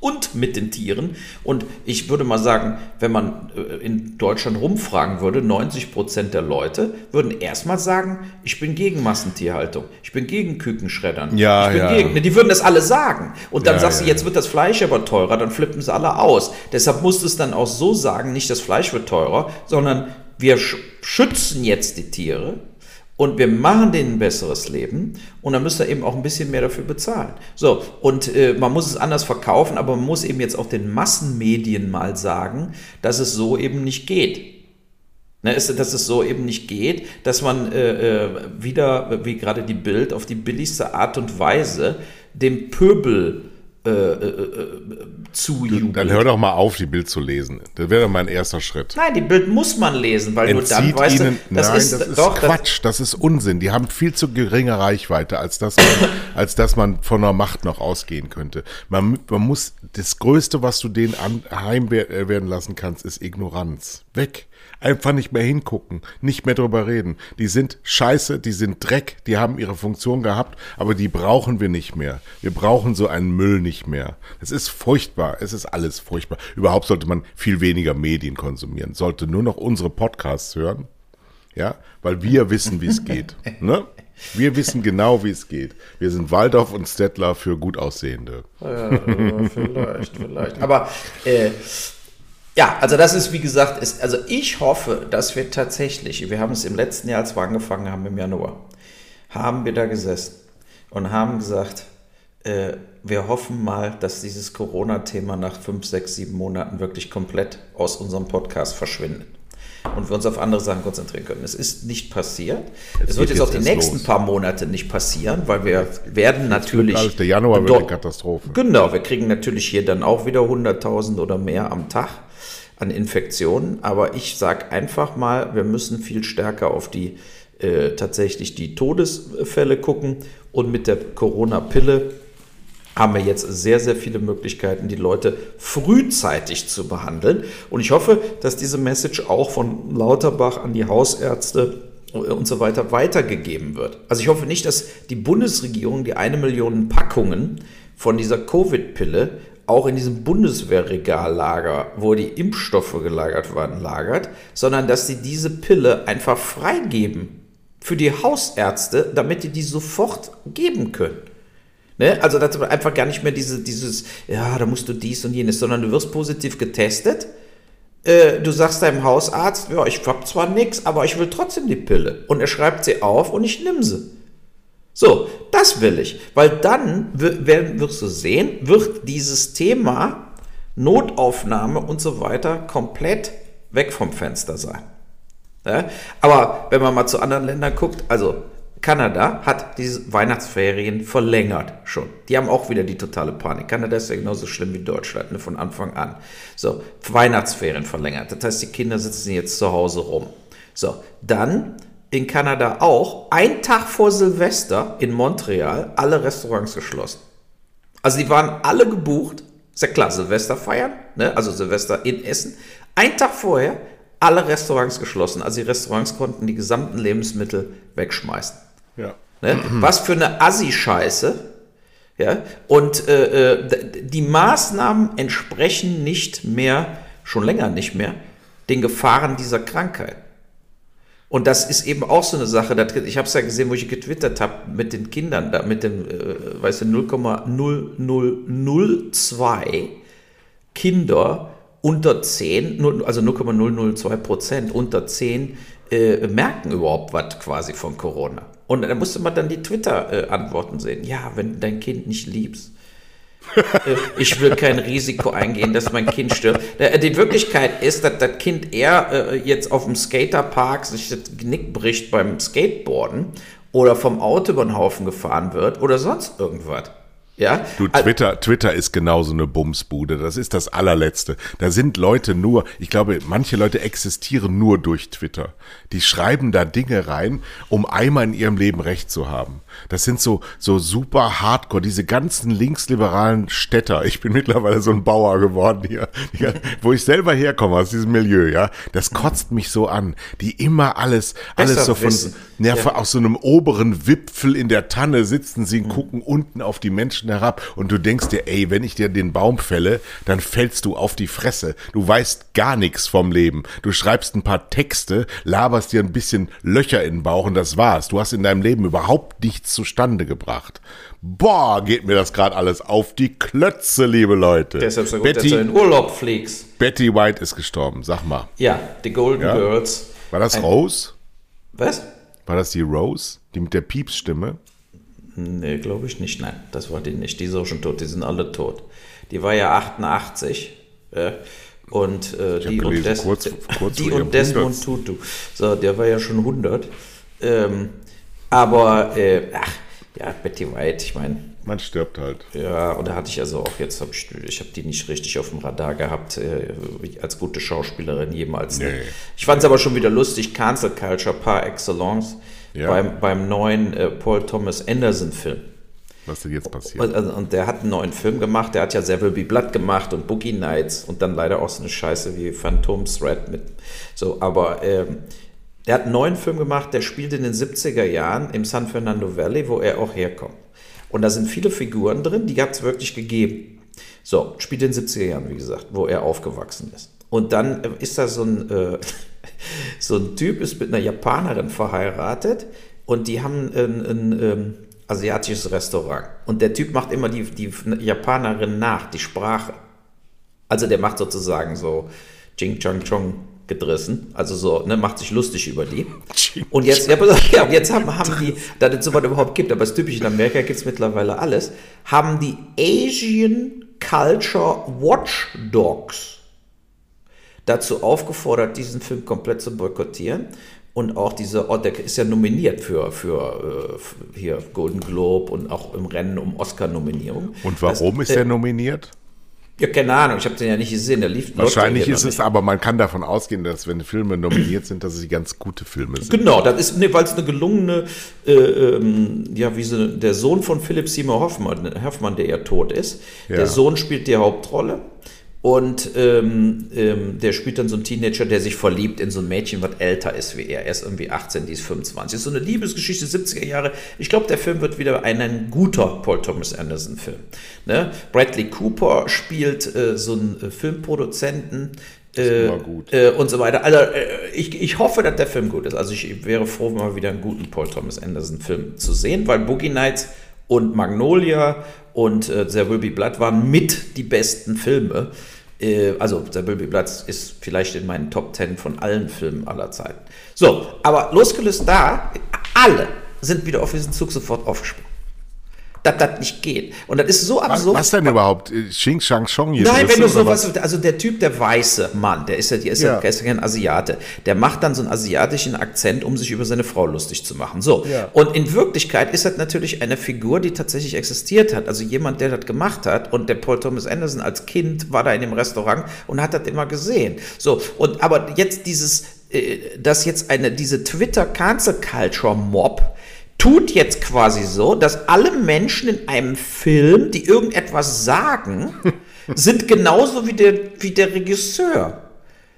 und mit den Tieren. Und ich würde mal sagen, wenn man äh, in Deutschland rumfragen würde, 90 Prozent der Leute würden erstmal sagen, ich bin gegen Massentierhaltung, ich bin gegen Kükenschreddern. Ja, ich bin ja. Gegen, die würden das alle sagen. Und dann Ja, sagst du, jetzt wird das Fleisch aber teurer, dann flippen sie alle aus. Deshalb musst du es dann auch so sagen, nicht das Fleisch wird teurer, sondern wir sch schützen jetzt die Tiere und wir machen denen ein besseres Leben und dann müsst ihr eben auch ein bisschen mehr dafür bezahlen. So, und äh, man muss es anders verkaufen, aber man muss eben jetzt auch den Massenmedien mal sagen, dass es so eben nicht geht. Ne, ist, dass es so eben nicht geht, dass man äh, äh, wieder, wie gerade die Bild, auf die billigste Art und Weise dem Pöbel äh, äh, äh, zujubelt. Dann hör doch mal auf, die Bild zu lesen. Das wäre mein erster Schritt. Nein, die Bild muss man lesen, weil nur dann Entzieht weißt ihnen, du, das nein, ist, das ist doch, das, Quatsch, das, ist Unsinn. Die haben viel zu geringe Reichweite, als dass man, als dass man von der Macht noch ausgehen könnte. Man, man muss, das Größte, was du denen anheim werden lassen kannst, ist Ignoranz. Weg. Einfach nicht mehr hingucken, nicht mehr drüber reden. Die sind scheiße, die sind Dreck, die haben ihre Funktion gehabt, aber die brauchen wir nicht mehr. Wir brauchen so einen Müll nicht mehr. Es ist furchtbar, es ist alles furchtbar. Überhaupt sollte man viel weniger Medien konsumieren, sollte nur noch unsere Podcasts hören, ja, weil wir wissen, wie es geht. Ne? Wir wissen genau, wie es geht. Wir sind Waldorf und Stettler für gut aussehende. Ja, vielleicht, vielleicht. Aber äh, ja, also das ist wie gesagt, ist, also ich hoffe, dass wir tatsächlich, wir haben es im letzten Jahr, als wir angefangen haben im Januar, haben wir da gesessen und haben gesagt, äh, wir hoffen mal, dass dieses Corona-Thema nach fünf, sechs, sieben Monaten wirklich komplett aus unserem Podcast verschwindet. Und wir uns auf andere Sachen konzentrieren können. Es ist nicht passiert. Jetzt es wird geht jetzt auch jetzt die nächsten los. paar Monate nicht passieren, weil wir werden natürlich. alles- der Januar wird eine Katastrophe. Genau, wir kriegen natürlich hier dann auch wieder 100.000 oder mehr am Tag an Infektionen. Aber ich sage einfach mal, wir müssen viel stärker auf die äh, tatsächlich die Todesfälle gucken. Und mit der Corona-Pille haben wir jetzt sehr, sehr viele Möglichkeiten, die Leute frühzeitig zu behandeln. Und ich hoffe, dass diese Message auch von Lauterbach an die Hausärzte und so weiter weitergegeben wird. Also ich hoffe nicht, dass die Bundesregierung die eine Million Packungen von dieser Covid-Pille auch in diesem Bundeswehrregallager, wo die Impfstoffe gelagert waren, lagert, sondern dass sie diese Pille einfach freigeben für die Hausärzte, damit die die sofort geben können. Ne? Also dass man einfach gar nicht mehr diese, dieses, ja, da musst du dies und jenes, sondern du wirst positiv getestet. Äh, du sagst deinem Hausarzt, ja, ich hab zwar nichts, aber ich will trotzdem die Pille. Und er schreibt sie auf und ich nimm sie. So, das will ich. Weil dann wirst du sehen, wird dieses Thema Notaufnahme und so weiter komplett weg vom Fenster sein. Ja? Aber wenn man mal zu anderen Ländern guckt, also Kanada hat diese Weihnachtsferien verlängert schon. Die haben auch wieder die totale Panik. Kanada ist ja genauso schlimm wie Deutschland ne, von Anfang an. So, Weihnachtsferien verlängert. Das heißt, die Kinder sitzen jetzt zu Hause rum. So, dann in Kanada auch, ein Tag vor Silvester in Montreal, alle Restaurants geschlossen. Also die waren alle gebucht. Ist ja klar, Silvester feiern, ne? also Silvester in Essen. Ein Tag vorher, alle Restaurants geschlossen. Also die Restaurants konnten die gesamten Lebensmittel wegschmeißen. Ja. Ne? Was für eine Assi-Scheiße. Ja? Und äh, äh, die Maßnahmen entsprechen nicht mehr, schon länger nicht mehr, den Gefahren dieser Krankheit. Und das ist eben auch so eine Sache. Ich habe es ja gesehen, wo ich getwittert habe mit den Kindern, da mit dem, äh, weißt du, 0,0002 Kinder unter 10, also 0,002 Prozent unter 10 äh, merken überhaupt was quasi von Corona. Und da musste man dann die Twitter-Antworten sehen. Ja, wenn dein Kind nicht liebst, äh, ich will kein Risiko eingehen, dass mein Kind stirbt. Äh, die Wirklichkeit ist, dass das Kind eher äh, jetzt auf dem Skaterpark sich das Genick bricht beim Skateboarden oder vom Auto über den Haufen gefahren wird oder sonst irgendwas. Ja? Du, Twitter, Twitter ist genauso eine Bumsbude. Das ist das allerletzte. Da sind Leute nur, ich glaube, manche Leute existieren nur durch Twitter. Die schreiben da Dinge rein, um einmal in ihrem Leben Recht zu haben. Das sind so, so super hardcore, diese ganzen linksliberalen Städter. Ich bin mittlerweile so ein Bauer geworden hier, wo ich selber herkomme aus diesem Milieu, ja. Das kotzt mich so an, die immer alles, alles Besser so von, ja, ja. aus so einem oberen Wipfel in der Tanne sitzen sie und gucken unten auf die Menschen Menschen herab und du denkst dir, ey, wenn ich dir den Baum fälle, dann fällst du auf die Fresse. Du weißt gar nichts vom Leben. Du schreibst ein paar Texte, laberst dir ein bisschen Löcher in den Bauch und das war's. Du hast in deinem Leben überhaupt nichts zustande gebracht. Boah, geht mir das gerade alles auf die Klötze, liebe Leute. Deshalb so gut, Betty, dass du in Urlaub fliegst. Betty White ist gestorben, sag mal. Ja, die Golden ja? Girls. War das Ein Rose? Was? War das die Rose? Die mit der Piepsstimme? Nee, glaube ich nicht. Nein, das war die nicht. Die ist auch schon tot. Die sind alle tot. Die war ja 88. Äh, und äh, die, und, Des kurz, kurz die und Desmond Tutu. So, der war ja schon 100. Ähm, aber, äh, ach, ja, Betty White, ich meine. Man stirbt halt. Ja, und da hatte ich also auch jetzt, hab ich, ich habe die nicht richtig auf dem Radar gehabt, äh, als gute Schauspielerin jemals. Nee. Ich fand es aber schon wieder lustig, Cancel Culture par excellence ja. beim, beim neuen äh, Paul Thomas Anderson-Film. Was denn jetzt passiert? Und, also, und, der hat einen neuen Film gemacht, der hat ja Will Be Blood gemacht und Boogie Nights und dann leider auch so eine Scheiße wie Phantom Thread mit. So, aber ähm, der hat einen neuen Film gemacht, der spielt in den 70er Jahren im San Fernando Valley, wo er auch herkommt. Und da sind viele Figuren drin, die hat es wirklich gegeben. So, spielt in den 70er Jahren, wie gesagt, wo er aufgewachsen ist. Und dann äh, ist da so ein, äh, so ein Typ ist mit einer Japanerin verheiratet und die haben ein, ein, ein ähm, asiatisches Restaurant. Und der Typ macht immer die, die Japanerin nach, die Sprache. Also der macht sozusagen so Jing Chong Chong gedrissen, also so, ne, macht sich lustig über die. Und jetzt, ja, ja, jetzt haben, haben die, da es sowas überhaupt gibt, aber es typisch in Amerika gibt es mittlerweile alles, haben die Asian Culture Watchdogs dazu aufgefordert, diesen Film komplett zu boykottieren. Und auch dieser Ort, der ist ja nominiert für, für, äh, hier Golden Globe und auch im Rennen um Oscar-Nominierung. Und warum das, ist er äh, nominiert? Ja, keine Ahnung, ich habe den ja nicht gesehen, der lief. Wahrscheinlich ist es, aber man kann davon ausgehen, dass wenn Filme nominiert sind, dass sie ganz gute Filme sind. Genau, das ist, nee, weil es eine gelungene, äh, ähm, ja, wie so, der Sohn von Philipp Seymour Hoffmann, Hoffmann, der ja tot ist, ja. der Sohn spielt die Hauptrolle. Und ähm, ähm, der spielt dann so einen Teenager, der sich verliebt in so ein Mädchen, was älter ist wie er. Er ist irgendwie 18, die ist 25. Das ist so eine Liebesgeschichte 70er Jahre. Ich glaube, der Film wird wieder ein, ein guter Paul Thomas Anderson-Film. Ne? Bradley Cooper spielt äh, so einen äh, Filmproduzenten. Äh, äh, und so weiter. Also äh, ich, ich hoffe, dass der Film gut ist. Also ich wäre froh, mal wieder einen guten Paul Thomas Anderson-Film zu sehen, weil Boogie Nights und Magnolia und äh, There Will Be Blood waren mit die besten Filme. Äh, also There Will Be Blood ist vielleicht in meinen Top 10 von allen Filmen aller Zeiten. So, aber losgelöst da, alle sind wieder auf diesen Zug sofort aufgesprungen dass das nicht geht. Und das ist so absurd. Was, was denn überhaupt? Xing Shang Chong hier? Nein, wenn du sowas, also der Typ, der weiße Mann, der ist ja, der ist ja, ja kein Asiate, der macht dann so einen asiatischen Akzent, um sich über seine Frau lustig zu machen. So. Ja. Und in Wirklichkeit ist das natürlich eine Figur, die tatsächlich existiert hat. Also jemand, der das gemacht hat. Und der Paul Thomas Anderson als Kind war da in dem Restaurant und hat das immer gesehen. So. Und aber jetzt dieses, äh, dass jetzt eine, diese Twitter Cancel Culture Mob, tut jetzt quasi so, dass alle Menschen in einem Film, die irgendetwas sagen, sind genauso wie der, wie der Regisseur.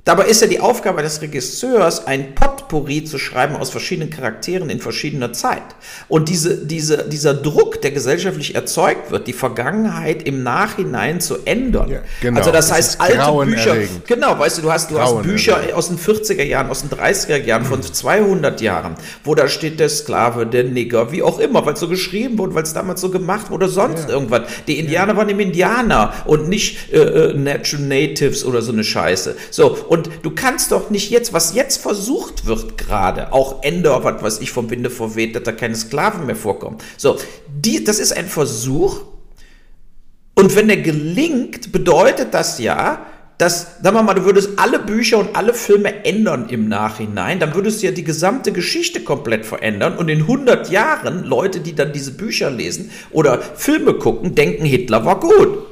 Dabei ist ja die Aufgabe des Regisseurs, ein Potpourri zu schreiben aus verschiedenen Charakteren in verschiedener Zeit. Und diese, diese, dieser Druck, der gesellschaftlich erzeugt wird, die Vergangenheit im Nachhinein zu ändern. Ja, genau. Also das, das heißt, alte Bücher. Genau, weißt du, du hast, du hast Bücher aus den 40er Jahren, aus den 30er Jahren, von 200 Jahren, wo da steht der Sklave, der Nigger, wie auch immer, weil es so geschrieben wurde, weil es damals so gemacht wurde, sonst ja. irgendwas. Die Indianer ja. waren im Indianer und nicht äh, äh, Natural Natives oder so eine Scheiße. So, und du kannst doch nicht jetzt, was jetzt versucht wird gerade, auch Ende, was weiß ich, vom Winde verweht, dass da keine Sklaven mehr vorkommen. So, die, das ist ein Versuch, und wenn der gelingt, bedeutet das ja, dass, sagen wir mal, du würdest alle Bücher und alle Filme ändern im Nachhinein, dann würdest du ja die gesamte Geschichte komplett verändern und in 100 Jahren Leute, die dann diese Bücher lesen oder Filme gucken, denken, Hitler war gut.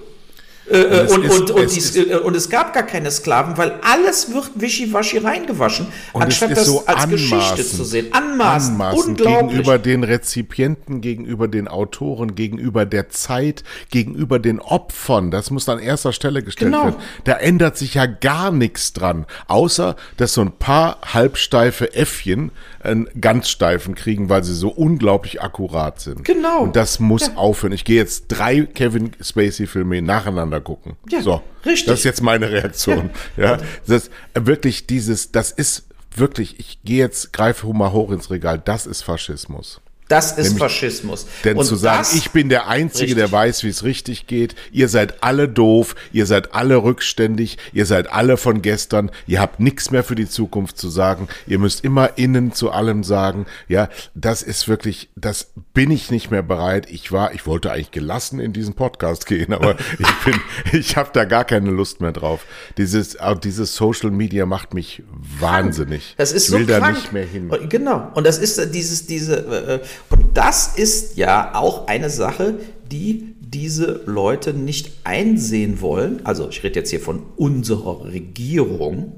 Äh, und, und, ist, und, es die, und, es gab gar keine Sklaven, weil alles wird wischiwaschi reingewaschen, anstatt das so als Geschichte zu sehen. Anmaßen, anmaßen gegenüber den Rezipienten, gegenüber den Autoren, gegenüber der Zeit, gegenüber den Opfern. Das muss an erster Stelle gestellt genau. werden. Da ändert sich ja gar nichts dran, außer dass so ein paar halbsteife Äffchen einen ganz steifen kriegen, weil sie so unglaublich akkurat sind. Genau. Und das muss ja. aufhören. Ich gehe jetzt drei Kevin Spacey-Filme nacheinander gucken. Ja, so. Richtig. Das ist jetzt meine Reaktion. Ja. ja. Das wirklich dieses, das ist wirklich, ich gehe jetzt, greife mal hoch ins Regal, das ist Faschismus. Das ist Nämlich, Faschismus. Denn und zu sagen, ich bin der Einzige, richtig. der weiß, wie es richtig geht, ihr seid alle doof, ihr seid alle rückständig, ihr seid alle von gestern, ihr habt nichts mehr für die Zukunft zu sagen, ihr müsst immer innen zu allem sagen, ja, das ist wirklich, das bin ich nicht mehr bereit. Ich war, ich wollte eigentlich gelassen in diesen Podcast gehen, aber ich bin, ich habe da gar keine Lust mehr drauf. Dieses, dieses Social Media macht mich wahnsinnig. Das ist ich will so da krank. nicht mehr hin. Genau. Und das ist dieses, diese, äh, und das ist ja auch eine Sache, die diese Leute nicht einsehen wollen. Also ich rede jetzt hier von unserer Regierung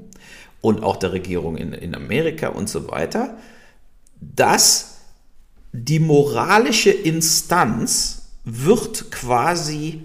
und auch der Regierung in, in Amerika und so weiter, dass die moralische Instanz wird quasi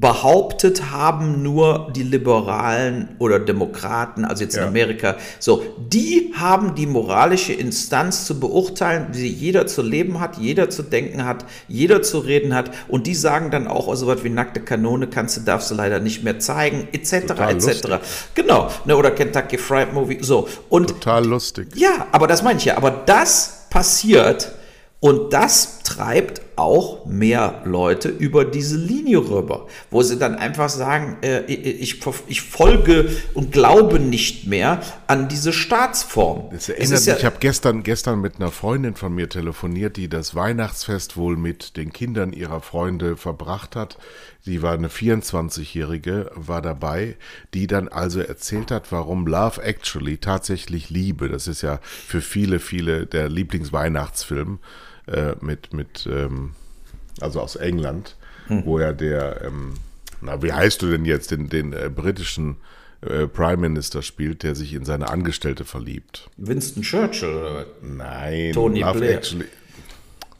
behauptet haben nur die Liberalen oder Demokraten, also jetzt in Amerika, so, die haben die moralische Instanz zu beurteilen, wie jeder zu leben hat, jeder zu denken hat, jeder zu reden hat und die sagen dann auch, also was wie nackte Kanone kannst du, darfst du leider nicht mehr zeigen, etc., etc. Genau, ne, oder Kentucky Fried Movie, so. Und, Total lustig. Ja, aber das meine ich ja, aber das passiert und das treibt auch mehr Leute über diese Linie rüber, wo sie dann einfach sagen, äh, ich, ich, folge und glaube nicht mehr an diese Staatsform. Das erinnert mich, ja ich habe gestern, gestern mit einer Freundin von mir telefoniert, die das Weihnachtsfest wohl mit den Kindern ihrer Freunde verbracht hat. Sie war eine 24-Jährige, war dabei, die dann also erzählt hat, warum Love Actually tatsächlich Liebe, das ist ja für viele, viele der Lieblingsweihnachtsfilm, äh, mit, mit ähm, also aus England, hm. wo ja der, ähm, na, wie heißt du denn jetzt, den, den äh, britischen äh, Prime Minister spielt, der sich in seine Angestellte verliebt. Winston Churchill oder? Nein. Tony Love Blair. Actually,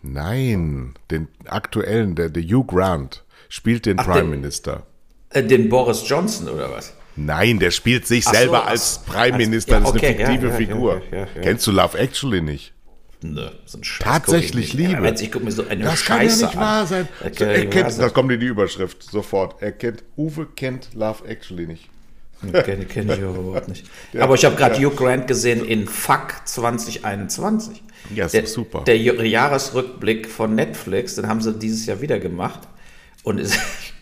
nein, den aktuellen, der, der Hugh Grant spielt den Ach, Prime den, Minister. Äh, den Boris Johnson oder was? Nein, der spielt sich Ach selber so, als, als Prime Minister, als, ja, okay, das ist eine fiktive ja, ja, Figur. Kennst du Love Actually nicht? Ne, so ein Scheiß Tatsächlich Liebe. Ja, ich gucke mir so eine das Scheiße kann ja nicht wahr sein. So, er kennt, da kommt in die Überschrift sofort. Er kennt, Uwe kennt Love Actually nicht. Kenne kenn ich überhaupt nicht. Der, Aber ich habe gerade Hugh Grant gesehen in Fuck 2021. Ja, ist der, super. Der Jahresrückblick von Netflix, den haben sie dieses Jahr wieder gemacht. Und ist,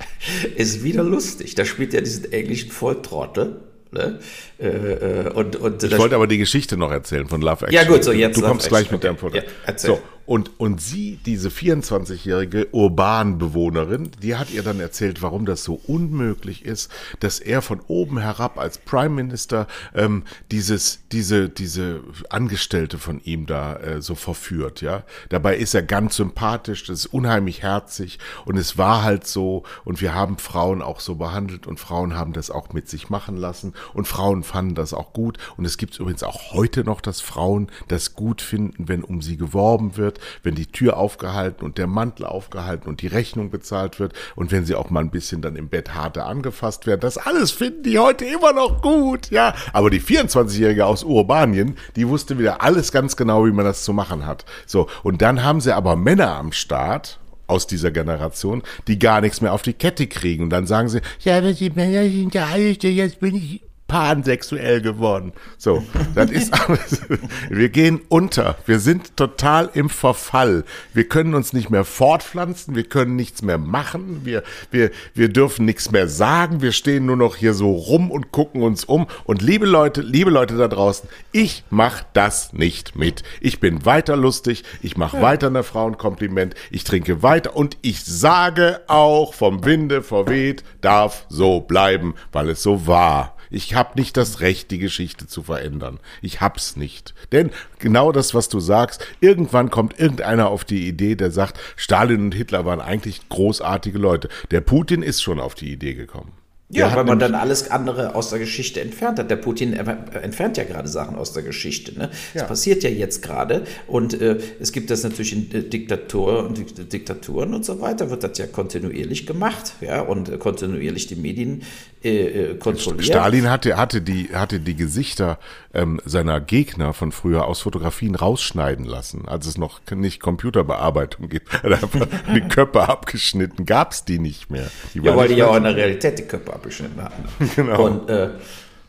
ist wieder lustig. Da spielt ja diesen englischen Volltrottel Ne? Äh, äh, und, und ich wollte aber die Geschichte noch erzählen von Love Action. Ja gut, so jetzt. Du kommst gleich mit okay. deinem Vortrag. Ja, so, und, und sie, diese 24-jährige Urbanbewohnerin, die hat ihr dann erzählt, warum das so unmöglich ist, dass er von oben herab als Prime Minister ähm, dieses, diese, diese Angestellte von ihm da äh, so verführt, ja. Dabei ist er ganz sympathisch, das ist unheimlich herzig und es war halt so. Und wir haben Frauen auch so behandelt und Frauen haben das auch mit sich machen lassen und Frauen fanden das auch gut. Und es gibt übrigens auch heute noch, dass Frauen das gut finden, wenn um sie geworben wird wird, wenn die Tür aufgehalten und der Mantel aufgehalten und die Rechnung bezahlt wird und wenn sie auch mal ein bisschen dann im Bett harte angefasst werden. Das alles finden die heute immer noch gut, ja. Aber die 24-Jährige aus Urbanien, die wusste wieder alles ganz genau, wie man das zu machen hat. So. Und dann haben sie aber Männer am Start, aus dieser Generation, die gar nichts mehr auf die Kette kriegen. Und dann sagen sie, ja, aber die Männer sind ja alt, jetzt bin ich pansexuell geworden. So, das ist alles. Wir gehen unter. Wir sind total im Verfall. Wir können uns nicht mehr fortpflanzen. Wir können nichts mehr machen. Wir, wir, wir dürfen nichts mehr sagen. Wir stehen nur noch hier so rum und gucken uns um. Und liebe Leute, liebe Leute da draußen, ich mach das nicht mit. Ich bin weiter lustig. Ich mache ja. weiter eine Frauenkompliment. Ich trinke weiter und ich sage auch vom Winde verweht, darf so bleiben, weil es so war. Ich habe nicht das Recht, die Geschichte zu verändern. Ich hab's nicht. Denn genau das, was du sagst, irgendwann kommt irgendeiner auf die Idee, der sagt, Stalin und Hitler waren eigentlich großartige Leute. Der Putin ist schon auf die Idee gekommen. Ja, weil man dann alles andere aus der Geschichte entfernt hat. Der Putin entfernt ja gerade Sachen aus der Geschichte. Ne? Ja. Das passiert ja jetzt gerade. Und äh, es gibt das natürlich in äh, Diktatur und Diktaturen und so weiter, wird das ja kontinuierlich gemacht. Ja, und äh, kontinuierlich die Medien äh, äh kontrolliert. Stalin hatte, hatte, die, hatte die Gesichter ähm, seiner Gegner von früher aus Fotografien rausschneiden lassen, als es noch nicht Computerbearbeitung gibt. Hat einfach die Köpfe abgeschnitten, gab es die nicht mehr. Die ja, weil die ja auch in der Realität die Köpfe abgeschnitten hatten. Genau. Und äh,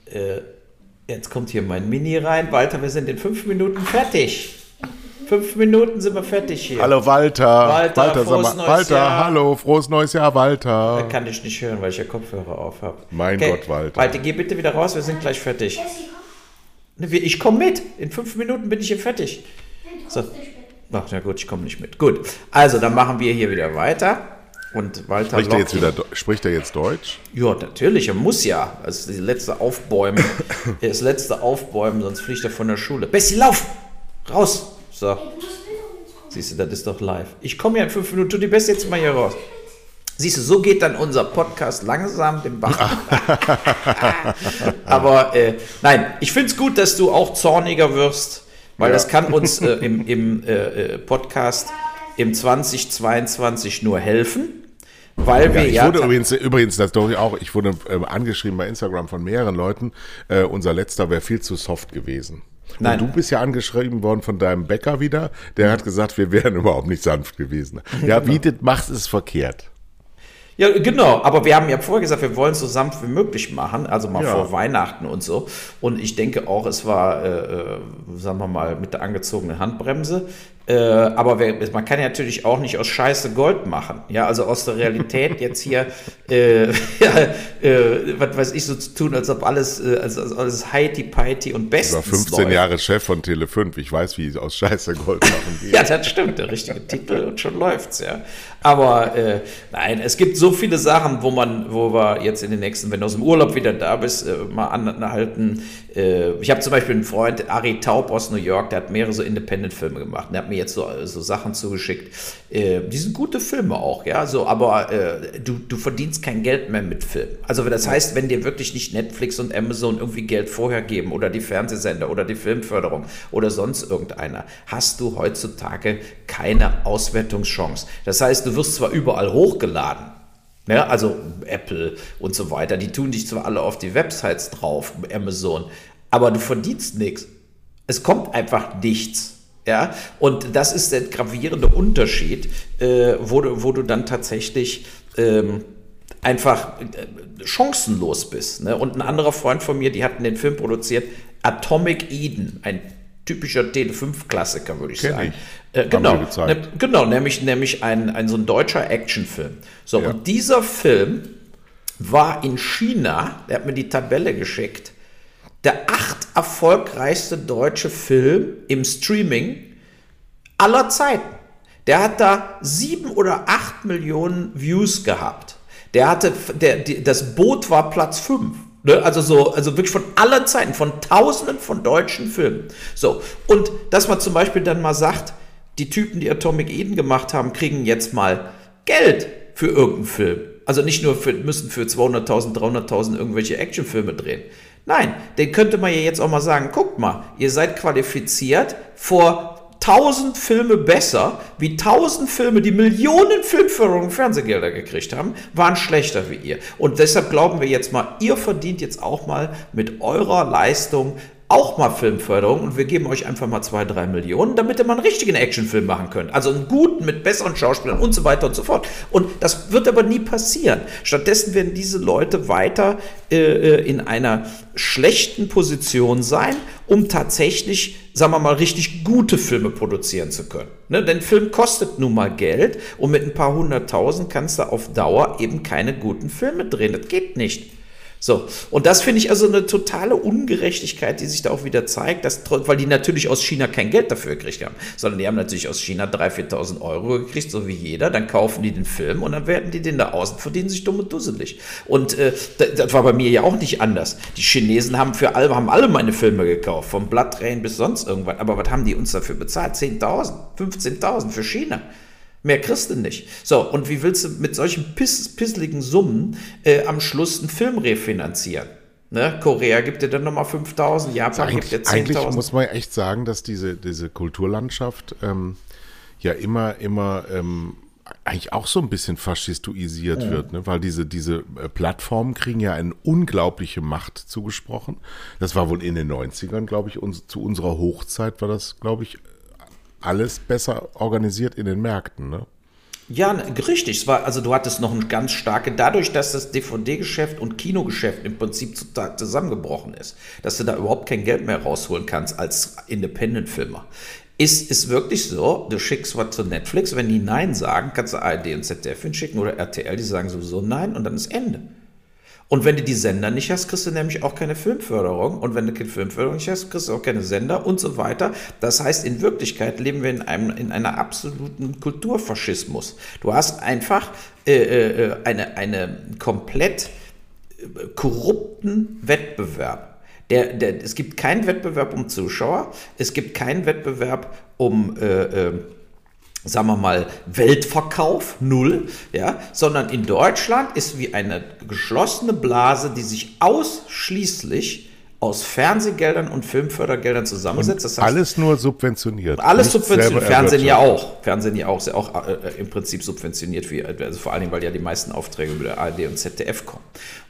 äh, jetzt kommt hier mein Mini rein. Walter, wir sind in fünf Minuten fertig. Fünf Minuten sind wir fertig hier. Hallo Walter. Walter, Walter, frohes mal, Walter Jahr. hallo, frohes neues Jahr, Walter. Da kann ich nicht hören, weil ich ja Kopfhörer auf habe. Mein okay. Gott, Walter. Walter, geh bitte wieder raus, wir sind gleich fertig. Ich komme mit. In fünf Minuten bin ich hier fertig. So. Ach, na gut, ich komme nicht mit. Gut. Also, dann machen wir hier wieder weiter. Und Walter spricht er, jetzt wieder, spricht er jetzt Deutsch? Ja, natürlich, er muss ja. Das ist das letzte Aufbäumen. das letzte Aufbäumen, sonst fliegt er von der Schule. Bessie, lauf! Raus! So. Siehst du, das ist doch live. Ich komme ja in fünf Minuten, tu die Bessie jetzt mal hier raus. Siehst du, so geht dann unser Podcast langsam den Bach. Aber äh, nein, ich finde es gut, dass du auch zorniger wirst, weil ja. das kann uns äh, im, im äh, äh Podcast im 2022 nur helfen. Weil wir ja, ich ja wurde übrigens, übrigens, das doch auch, ich wurde äh, angeschrieben bei Instagram von mehreren Leuten, äh, unser letzter wäre viel zu soft gewesen. Nein. Und du bist ja angeschrieben worden von deinem Bäcker wieder, der hat gesagt, wir wären überhaupt nicht sanft gewesen. Ja, genau. bietet, macht es verkehrt. Ja, genau, aber wir haben ja vorher gesagt, wir wollen es so sanft wie möglich machen, also mal ja. vor Weihnachten und so. Und ich denke auch, es war, äh, äh sagen wir mal, mit der angezogenen Handbremse. Äh, aber wer, man kann ja natürlich auch nicht aus Scheiße Gold machen. Ja, also aus der Realität jetzt hier, äh, ja, äh, was weiß ich, so zu tun, als ob alles, äh, als, als alles heiti peiti und bestens Ich war 15 läuft. Jahre Chef von Tele5. Ich weiß, wie es aus Scheiße Gold machen geht. ja, das stimmt. Der richtige Titel und schon läuft's, ja. Aber äh, nein, es gibt so viele Sachen, wo man, wo wir jetzt in den nächsten, wenn du aus dem Urlaub wieder da bist, äh, mal anhalten. Ich habe zum Beispiel einen Freund, Ari Taub aus New York, der hat mehrere so Independent-Filme gemacht. Der hat mir jetzt so, so Sachen zugeschickt. Äh, die sind gute Filme auch, ja. So, aber äh, du, du verdienst kein Geld mehr mit Film. Also das heißt, wenn dir wirklich nicht Netflix und Amazon irgendwie Geld vorher geben oder die Fernsehsender oder die Filmförderung oder sonst irgendeiner, hast du heutzutage keine Auswertungschance. Das heißt, du wirst zwar überall hochgeladen, ja, ne, also Apple und so weiter, die tun dich zwar alle auf die Websites drauf, Amazon, aber du verdienst nichts. Es kommt einfach nichts. Ja, und das ist der gravierende Unterschied, äh, wo, du, wo du dann tatsächlich ähm, einfach äh, chancenlos bist. Ne? Und ein anderer Freund von mir, die hatten den Film produziert, Atomic Eden, ein typischer Tele5-Klassiker, würde ich Kenn sagen. Ich. Äh, genau, ne, genau, nämlich, nämlich ein, ein so ein deutscher Actionfilm. So, ja. und dieser Film war in China, der hat mir die Tabelle geschickt, der acht erfolgreichste deutsche Film im Streaming aller Zeiten. Der hat da sieben oder acht Millionen Views gehabt. Der hatte, der, die, das Boot war Platz fünf. Ne? Also so, also wirklich von aller Zeiten, von Tausenden von deutschen Filmen. So und dass man zum Beispiel dann mal sagt, die Typen, die Atomic Eden gemacht haben, kriegen jetzt mal Geld für irgendeinen Film. Also nicht nur für, müssen für 200.000, 300.000 irgendwelche Actionfilme drehen. Nein, den könnte man ja jetzt auch mal sagen, guckt mal, ihr seid qualifiziert vor tausend Filme besser, wie tausend Filme, die Millionen Filmförderungen Fernsehgelder gekriegt haben, waren schlechter wie ihr. Und deshalb glauben wir jetzt mal, ihr verdient jetzt auch mal mit eurer Leistung auch mal Filmförderung und wir geben euch einfach mal zwei, drei Millionen, damit ihr mal einen richtigen Actionfilm machen könnt. Also einen guten mit besseren Schauspielern und so weiter und so fort. Und das wird aber nie passieren. Stattdessen werden diese Leute weiter äh, äh in einer schlechten Position sein, um tatsächlich, sagen wir mal, richtig gute Filme produzieren zu können. Ne? Denn Film kostet nun mal Geld und mit ein paar hunderttausend kannst du auf Dauer eben keine guten Filme drehen. Das geht nicht. So, und das finde ich also eine totale Ungerechtigkeit, die sich da auch wieder zeigt, dass, weil die natürlich aus China kein Geld dafür gekriegt haben, sondern die haben natürlich aus China 3.000, 4.000 Euro gekriegt, so wie jeder, dann kaufen die den Film und dann werten die den da aus und verdienen sich dumm und dusselig. Und äh, das war bei mir ja auch nicht anders. Die Chinesen haben für alle, haben alle meine Filme gekauft, vom Blood Rain bis sonst irgendwas, aber was haben die uns dafür bezahlt? 10.000, 15.000 für China. Mehr kriegst du nicht. So, und wie willst du mit solchen piss, pisseligen Summen äh, am Schluss einen Film refinanzieren? Ne? Korea gibt dir dann nochmal 5000, Japan gibt dir 10.000. Eigentlich muss man echt sagen, dass diese, diese Kulturlandschaft ähm, ja immer, immer ähm, eigentlich auch so ein bisschen faschistoisiert ja. wird, ne? weil diese, diese äh, Plattformen kriegen ja eine unglaubliche Macht zugesprochen. Das war wohl in den 90ern, glaube ich, uns, zu unserer Hochzeit war das, glaube ich, alles besser organisiert in den Märkten, ne? Ja, richtig. Es war, also du hattest noch ein ganz starke, dadurch, dass das DVD-Geschäft und Kinogeschäft im Prinzip zusammengebrochen ist, dass du da überhaupt kein Geld mehr rausholen kannst als Independent-Filmer. Ist es wirklich so, du schickst was zu Netflix, wenn die Nein sagen, kannst du ARD und ZDF hinschicken oder RTL, die sagen sowieso Nein und dann ist Ende. Und wenn du die Sender nicht hast, kriegst du nämlich auch keine Filmförderung. Und wenn du keine Filmförderung nicht hast, kriegst du auch keine Sender und so weiter. Das heißt, in Wirklichkeit leben wir in einem in einer absoluten Kulturfaschismus. Du hast einfach äh, äh, eine, eine komplett äh, korrupten Wettbewerb. Der, der, es gibt keinen Wettbewerb um Zuschauer, es gibt keinen Wettbewerb um äh, äh, sagen wir mal, Weltverkauf, null, ja, sondern in Deutschland ist wie eine geschlossene Blase, die sich ausschließlich aus Fernsehgeldern und Filmfördergeldern zusammensetzt. Das heißt, alles nur subventioniert. Alles subventioniert. Fernsehen ja auch. Fernsehen ja auch, ist ja auch äh, im Prinzip subventioniert, wie, also vor allen Dingen, weil ja die meisten Aufträge über der ARD und ZDF kommen.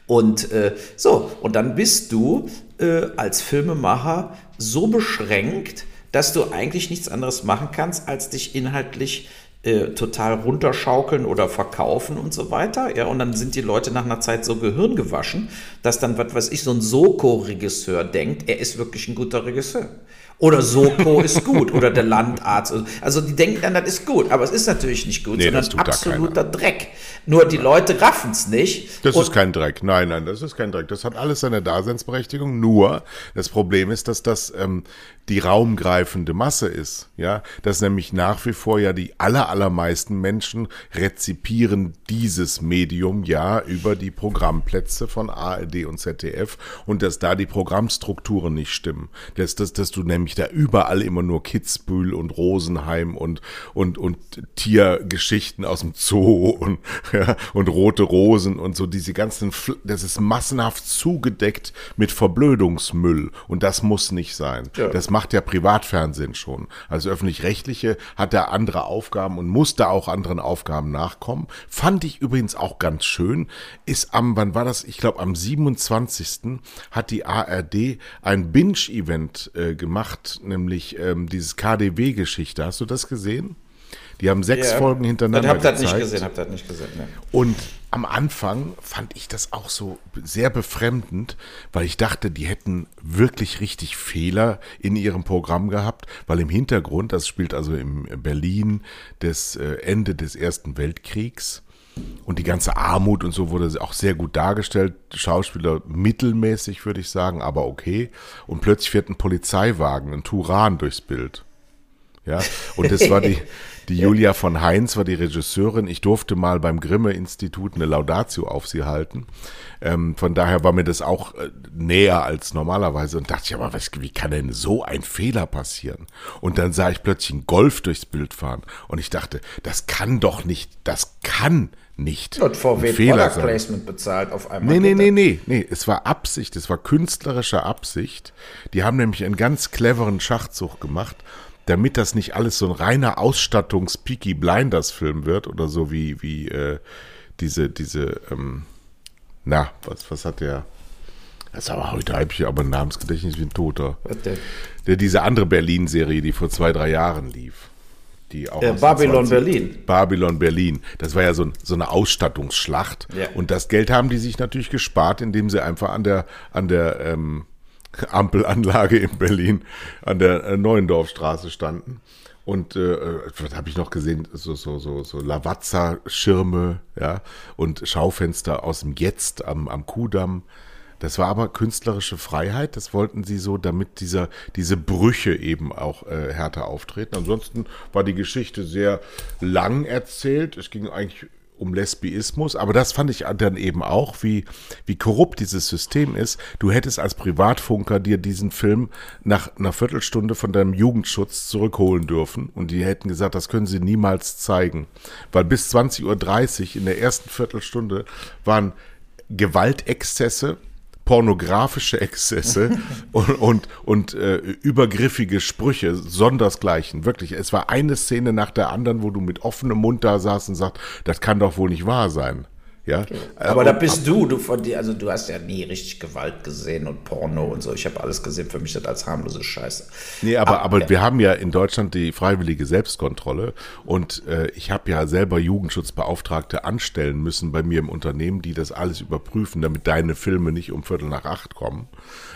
Und äh, so, und dann bist du äh, als Filmemacher so beschränkt, dass du eigentlich nichts anderes machen kannst, als dich inhaltlich äh, total runterschaukeln oder verkaufen und so weiter. Ja, und dann sind die Leute nach einer Zeit so gehirngewaschen, dass dann, was weiß ich, so ein Soko-Regisseur denkt, er ist wirklich ein guter Regisseur. Oder Soko ist gut oder der Landarzt. Also die denken dann, das ist gut, aber es ist natürlich nicht gut, nee, sondern absoluter Dreck. Nur die Leute raffen es nicht. Das ist kein Dreck. Nein, nein, das ist kein Dreck. Das hat alles seine Daseinsberechtigung. Nur das Problem ist, dass das ähm, die raumgreifende Masse ist. Ja, dass nämlich nach wie vor ja die aller allermeisten Menschen rezipieren dieses Medium ja über die Programmplätze von ARD und ZDF und dass da die Programmstrukturen nicht stimmen. Dass, dass, dass du nämlich da überall immer nur Kitzbühel und Rosenheim und und und Tiergeschichten aus dem Zoo und ja, und rote Rosen und so diese ganzen, das ist massenhaft zugedeckt mit Verblödungsmüll und das muss nicht sein. Ja. Das macht ja Privatfernsehen schon. Also öffentlich-rechtliche hat da andere Aufgaben und muss da auch anderen Aufgaben nachkommen. Fand ich übrigens auch ganz schön, ist am, wann war das? Ich glaube am 27. hat die ARD ein Binge-Event äh, gemacht, nämlich ähm, dieses KDW-Geschichte. Hast du das gesehen? Die haben sechs yeah. Folgen hintereinander ich hab gezeigt. das nicht gesehen, hab das nicht gesehen. Ne. Und am Anfang fand ich das auch so sehr befremdend, weil ich dachte, die hätten wirklich richtig Fehler in ihrem Programm gehabt, weil im Hintergrund, das spielt also im Berlin des äh, Ende des Ersten Weltkriegs, und die ganze Armut und so wurde auch sehr gut dargestellt. Schauspieler mittelmäßig, würde ich sagen, aber okay. Und plötzlich fährt ein Polizeiwagen, ein Turan durchs Bild. Ja, und das war die, die Julia von Heinz war die Regisseurin. Ich durfte mal beim Grimme-Institut eine Laudatio auf sie halten. Ähm, von daher war mir das auch äh, näher als normalerweise und dachte ich, aber was, wie kann denn so ein Fehler passieren? Und dann sah ich plötzlich einen Golf durchs Bild fahren und ich dachte, das kann doch nicht, das kann nicht. Und VW Fehler Product Placement bezahlt auf einmal. Nee, nee, nee, nee, nee. Es war Absicht, es war künstlerische Absicht. Die haben nämlich einen ganz cleveren Schachzug gemacht damit das nicht alles so ein reiner Ausstattungs-Peaky Blinders-Film wird oder so wie, wie äh, diese, diese, ähm, na, was, was hat der? Das ist aber heute habe ich aber ein Namensgedächtnis wie ein Toter. Was denn? Der, diese andere Berlin-Serie, die vor zwei, drei Jahren lief. Die auch Äh, Babylon 20 Berlin. Babylon Berlin. Das war ja so, ein, so eine Ausstattungsschlacht. Ja. Und das Geld haben die sich natürlich gespart, indem sie einfach an der, an der ähm, Ampelanlage in Berlin, an der äh, Neuendorfstraße standen. Und äh, was habe ich noch gesehen? So, so, so, so Lavazza-Schirme, ja, und Schaufenster aus dem Jetzt am, am Kudamm. Das war aber künstlerische Freiheit. Das wollten sie so, damit dieser, diese Brüche eben auch äh, härter auftreten. Ansonsten war die Geschichte sehr lang erzählt. Es ging eigentlich um Lesbiismus, aber das fand ich dann eben auch, wie, wie korrupt dieses System ist. Du hättest als Privatfunker dir diesen Film nach einer Viertelstunde von deinem Jugendschutz zurückholen dürfen und die hätten gesagt, das können sie niemals zeigen. Weil bis 20.30 Uhr in der ersten Viertelstunde waren Gewaltexzesse, pornografische Exzesse und, und, und äh, übergriffige Sprüche, sondersgleichen. Wirklich, es war eine Szene nach der anderen, wo du mit offenem Mund da saßt und sagst, das kann doch wohl nicht wahr sein. Ja, Aber Äh, da und- bist du, du von dir, also du hast ja nie richtig Gewalt gesehen und Porno und so. Ich habe alles gesehen, für mich das als harmlose Scheiße. Nee, aber, aber wir haben ja in Deutschland die freiwillige Selbstkontrolle und äh, ich habe ja selber Jugendschutzbeauftragte anstellen müssen bei mir im Unternehmen, die das alles überprüfen, damit deine Filme nicht um Viertel nach acht kommen.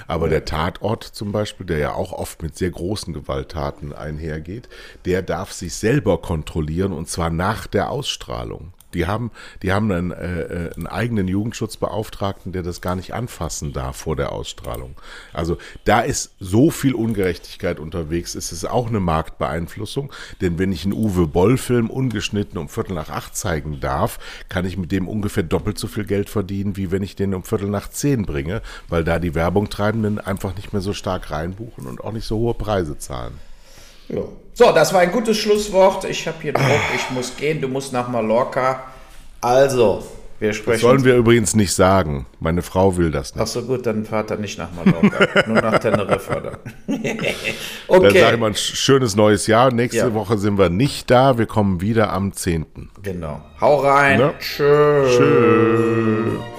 Aber der Tatort zum Beispiel, der ja auch oft mit sehr großen Gewalttaten einhergeht, der darf sich selber kontrollieren und zwar nach der Ausstrahlung. Die haben, die haben einen, äh, äh, einen eigenen Jugendschutzbeauftragten, der das gar nicht anfassen darf vor der Ausstrahlung. Also da ist so viel Ungerechtigkeit unterwegs. Es ist auch eine Marktbeeinflussung, denn wenn ich einen Uwe Boll-Film ungeschnitten um Viertel nach acht zeigen darf, kann ich mit dem ungefähr doppelt so viel Geld verdienen, wie wenn ich den um Viertel nach zehn bringe, weil da die Werbungtreibenden einfach nicht mehr so stark reinbuchen und auch nicht so hohe Preise zahlen. Ja. So, das war ein gutes Schlusswort. Ich habe hier Druck, ich muss gehen, du musst nach Mallorca. Also, wir sprechen. Sollen wir übrigens nicht sagen. Meine Frau will das nicht. Ach so, gut, dann fahrt er nicht nach Mallorca, nur nach Teneriffa dann. Dann okay, sage ich mal ein schönes neues Jahr. Nächste Ja. Woche sind wir nicht da. Wir kommen wieder am 10. genau. Hau rein. Ne? Tschö. Tschüss.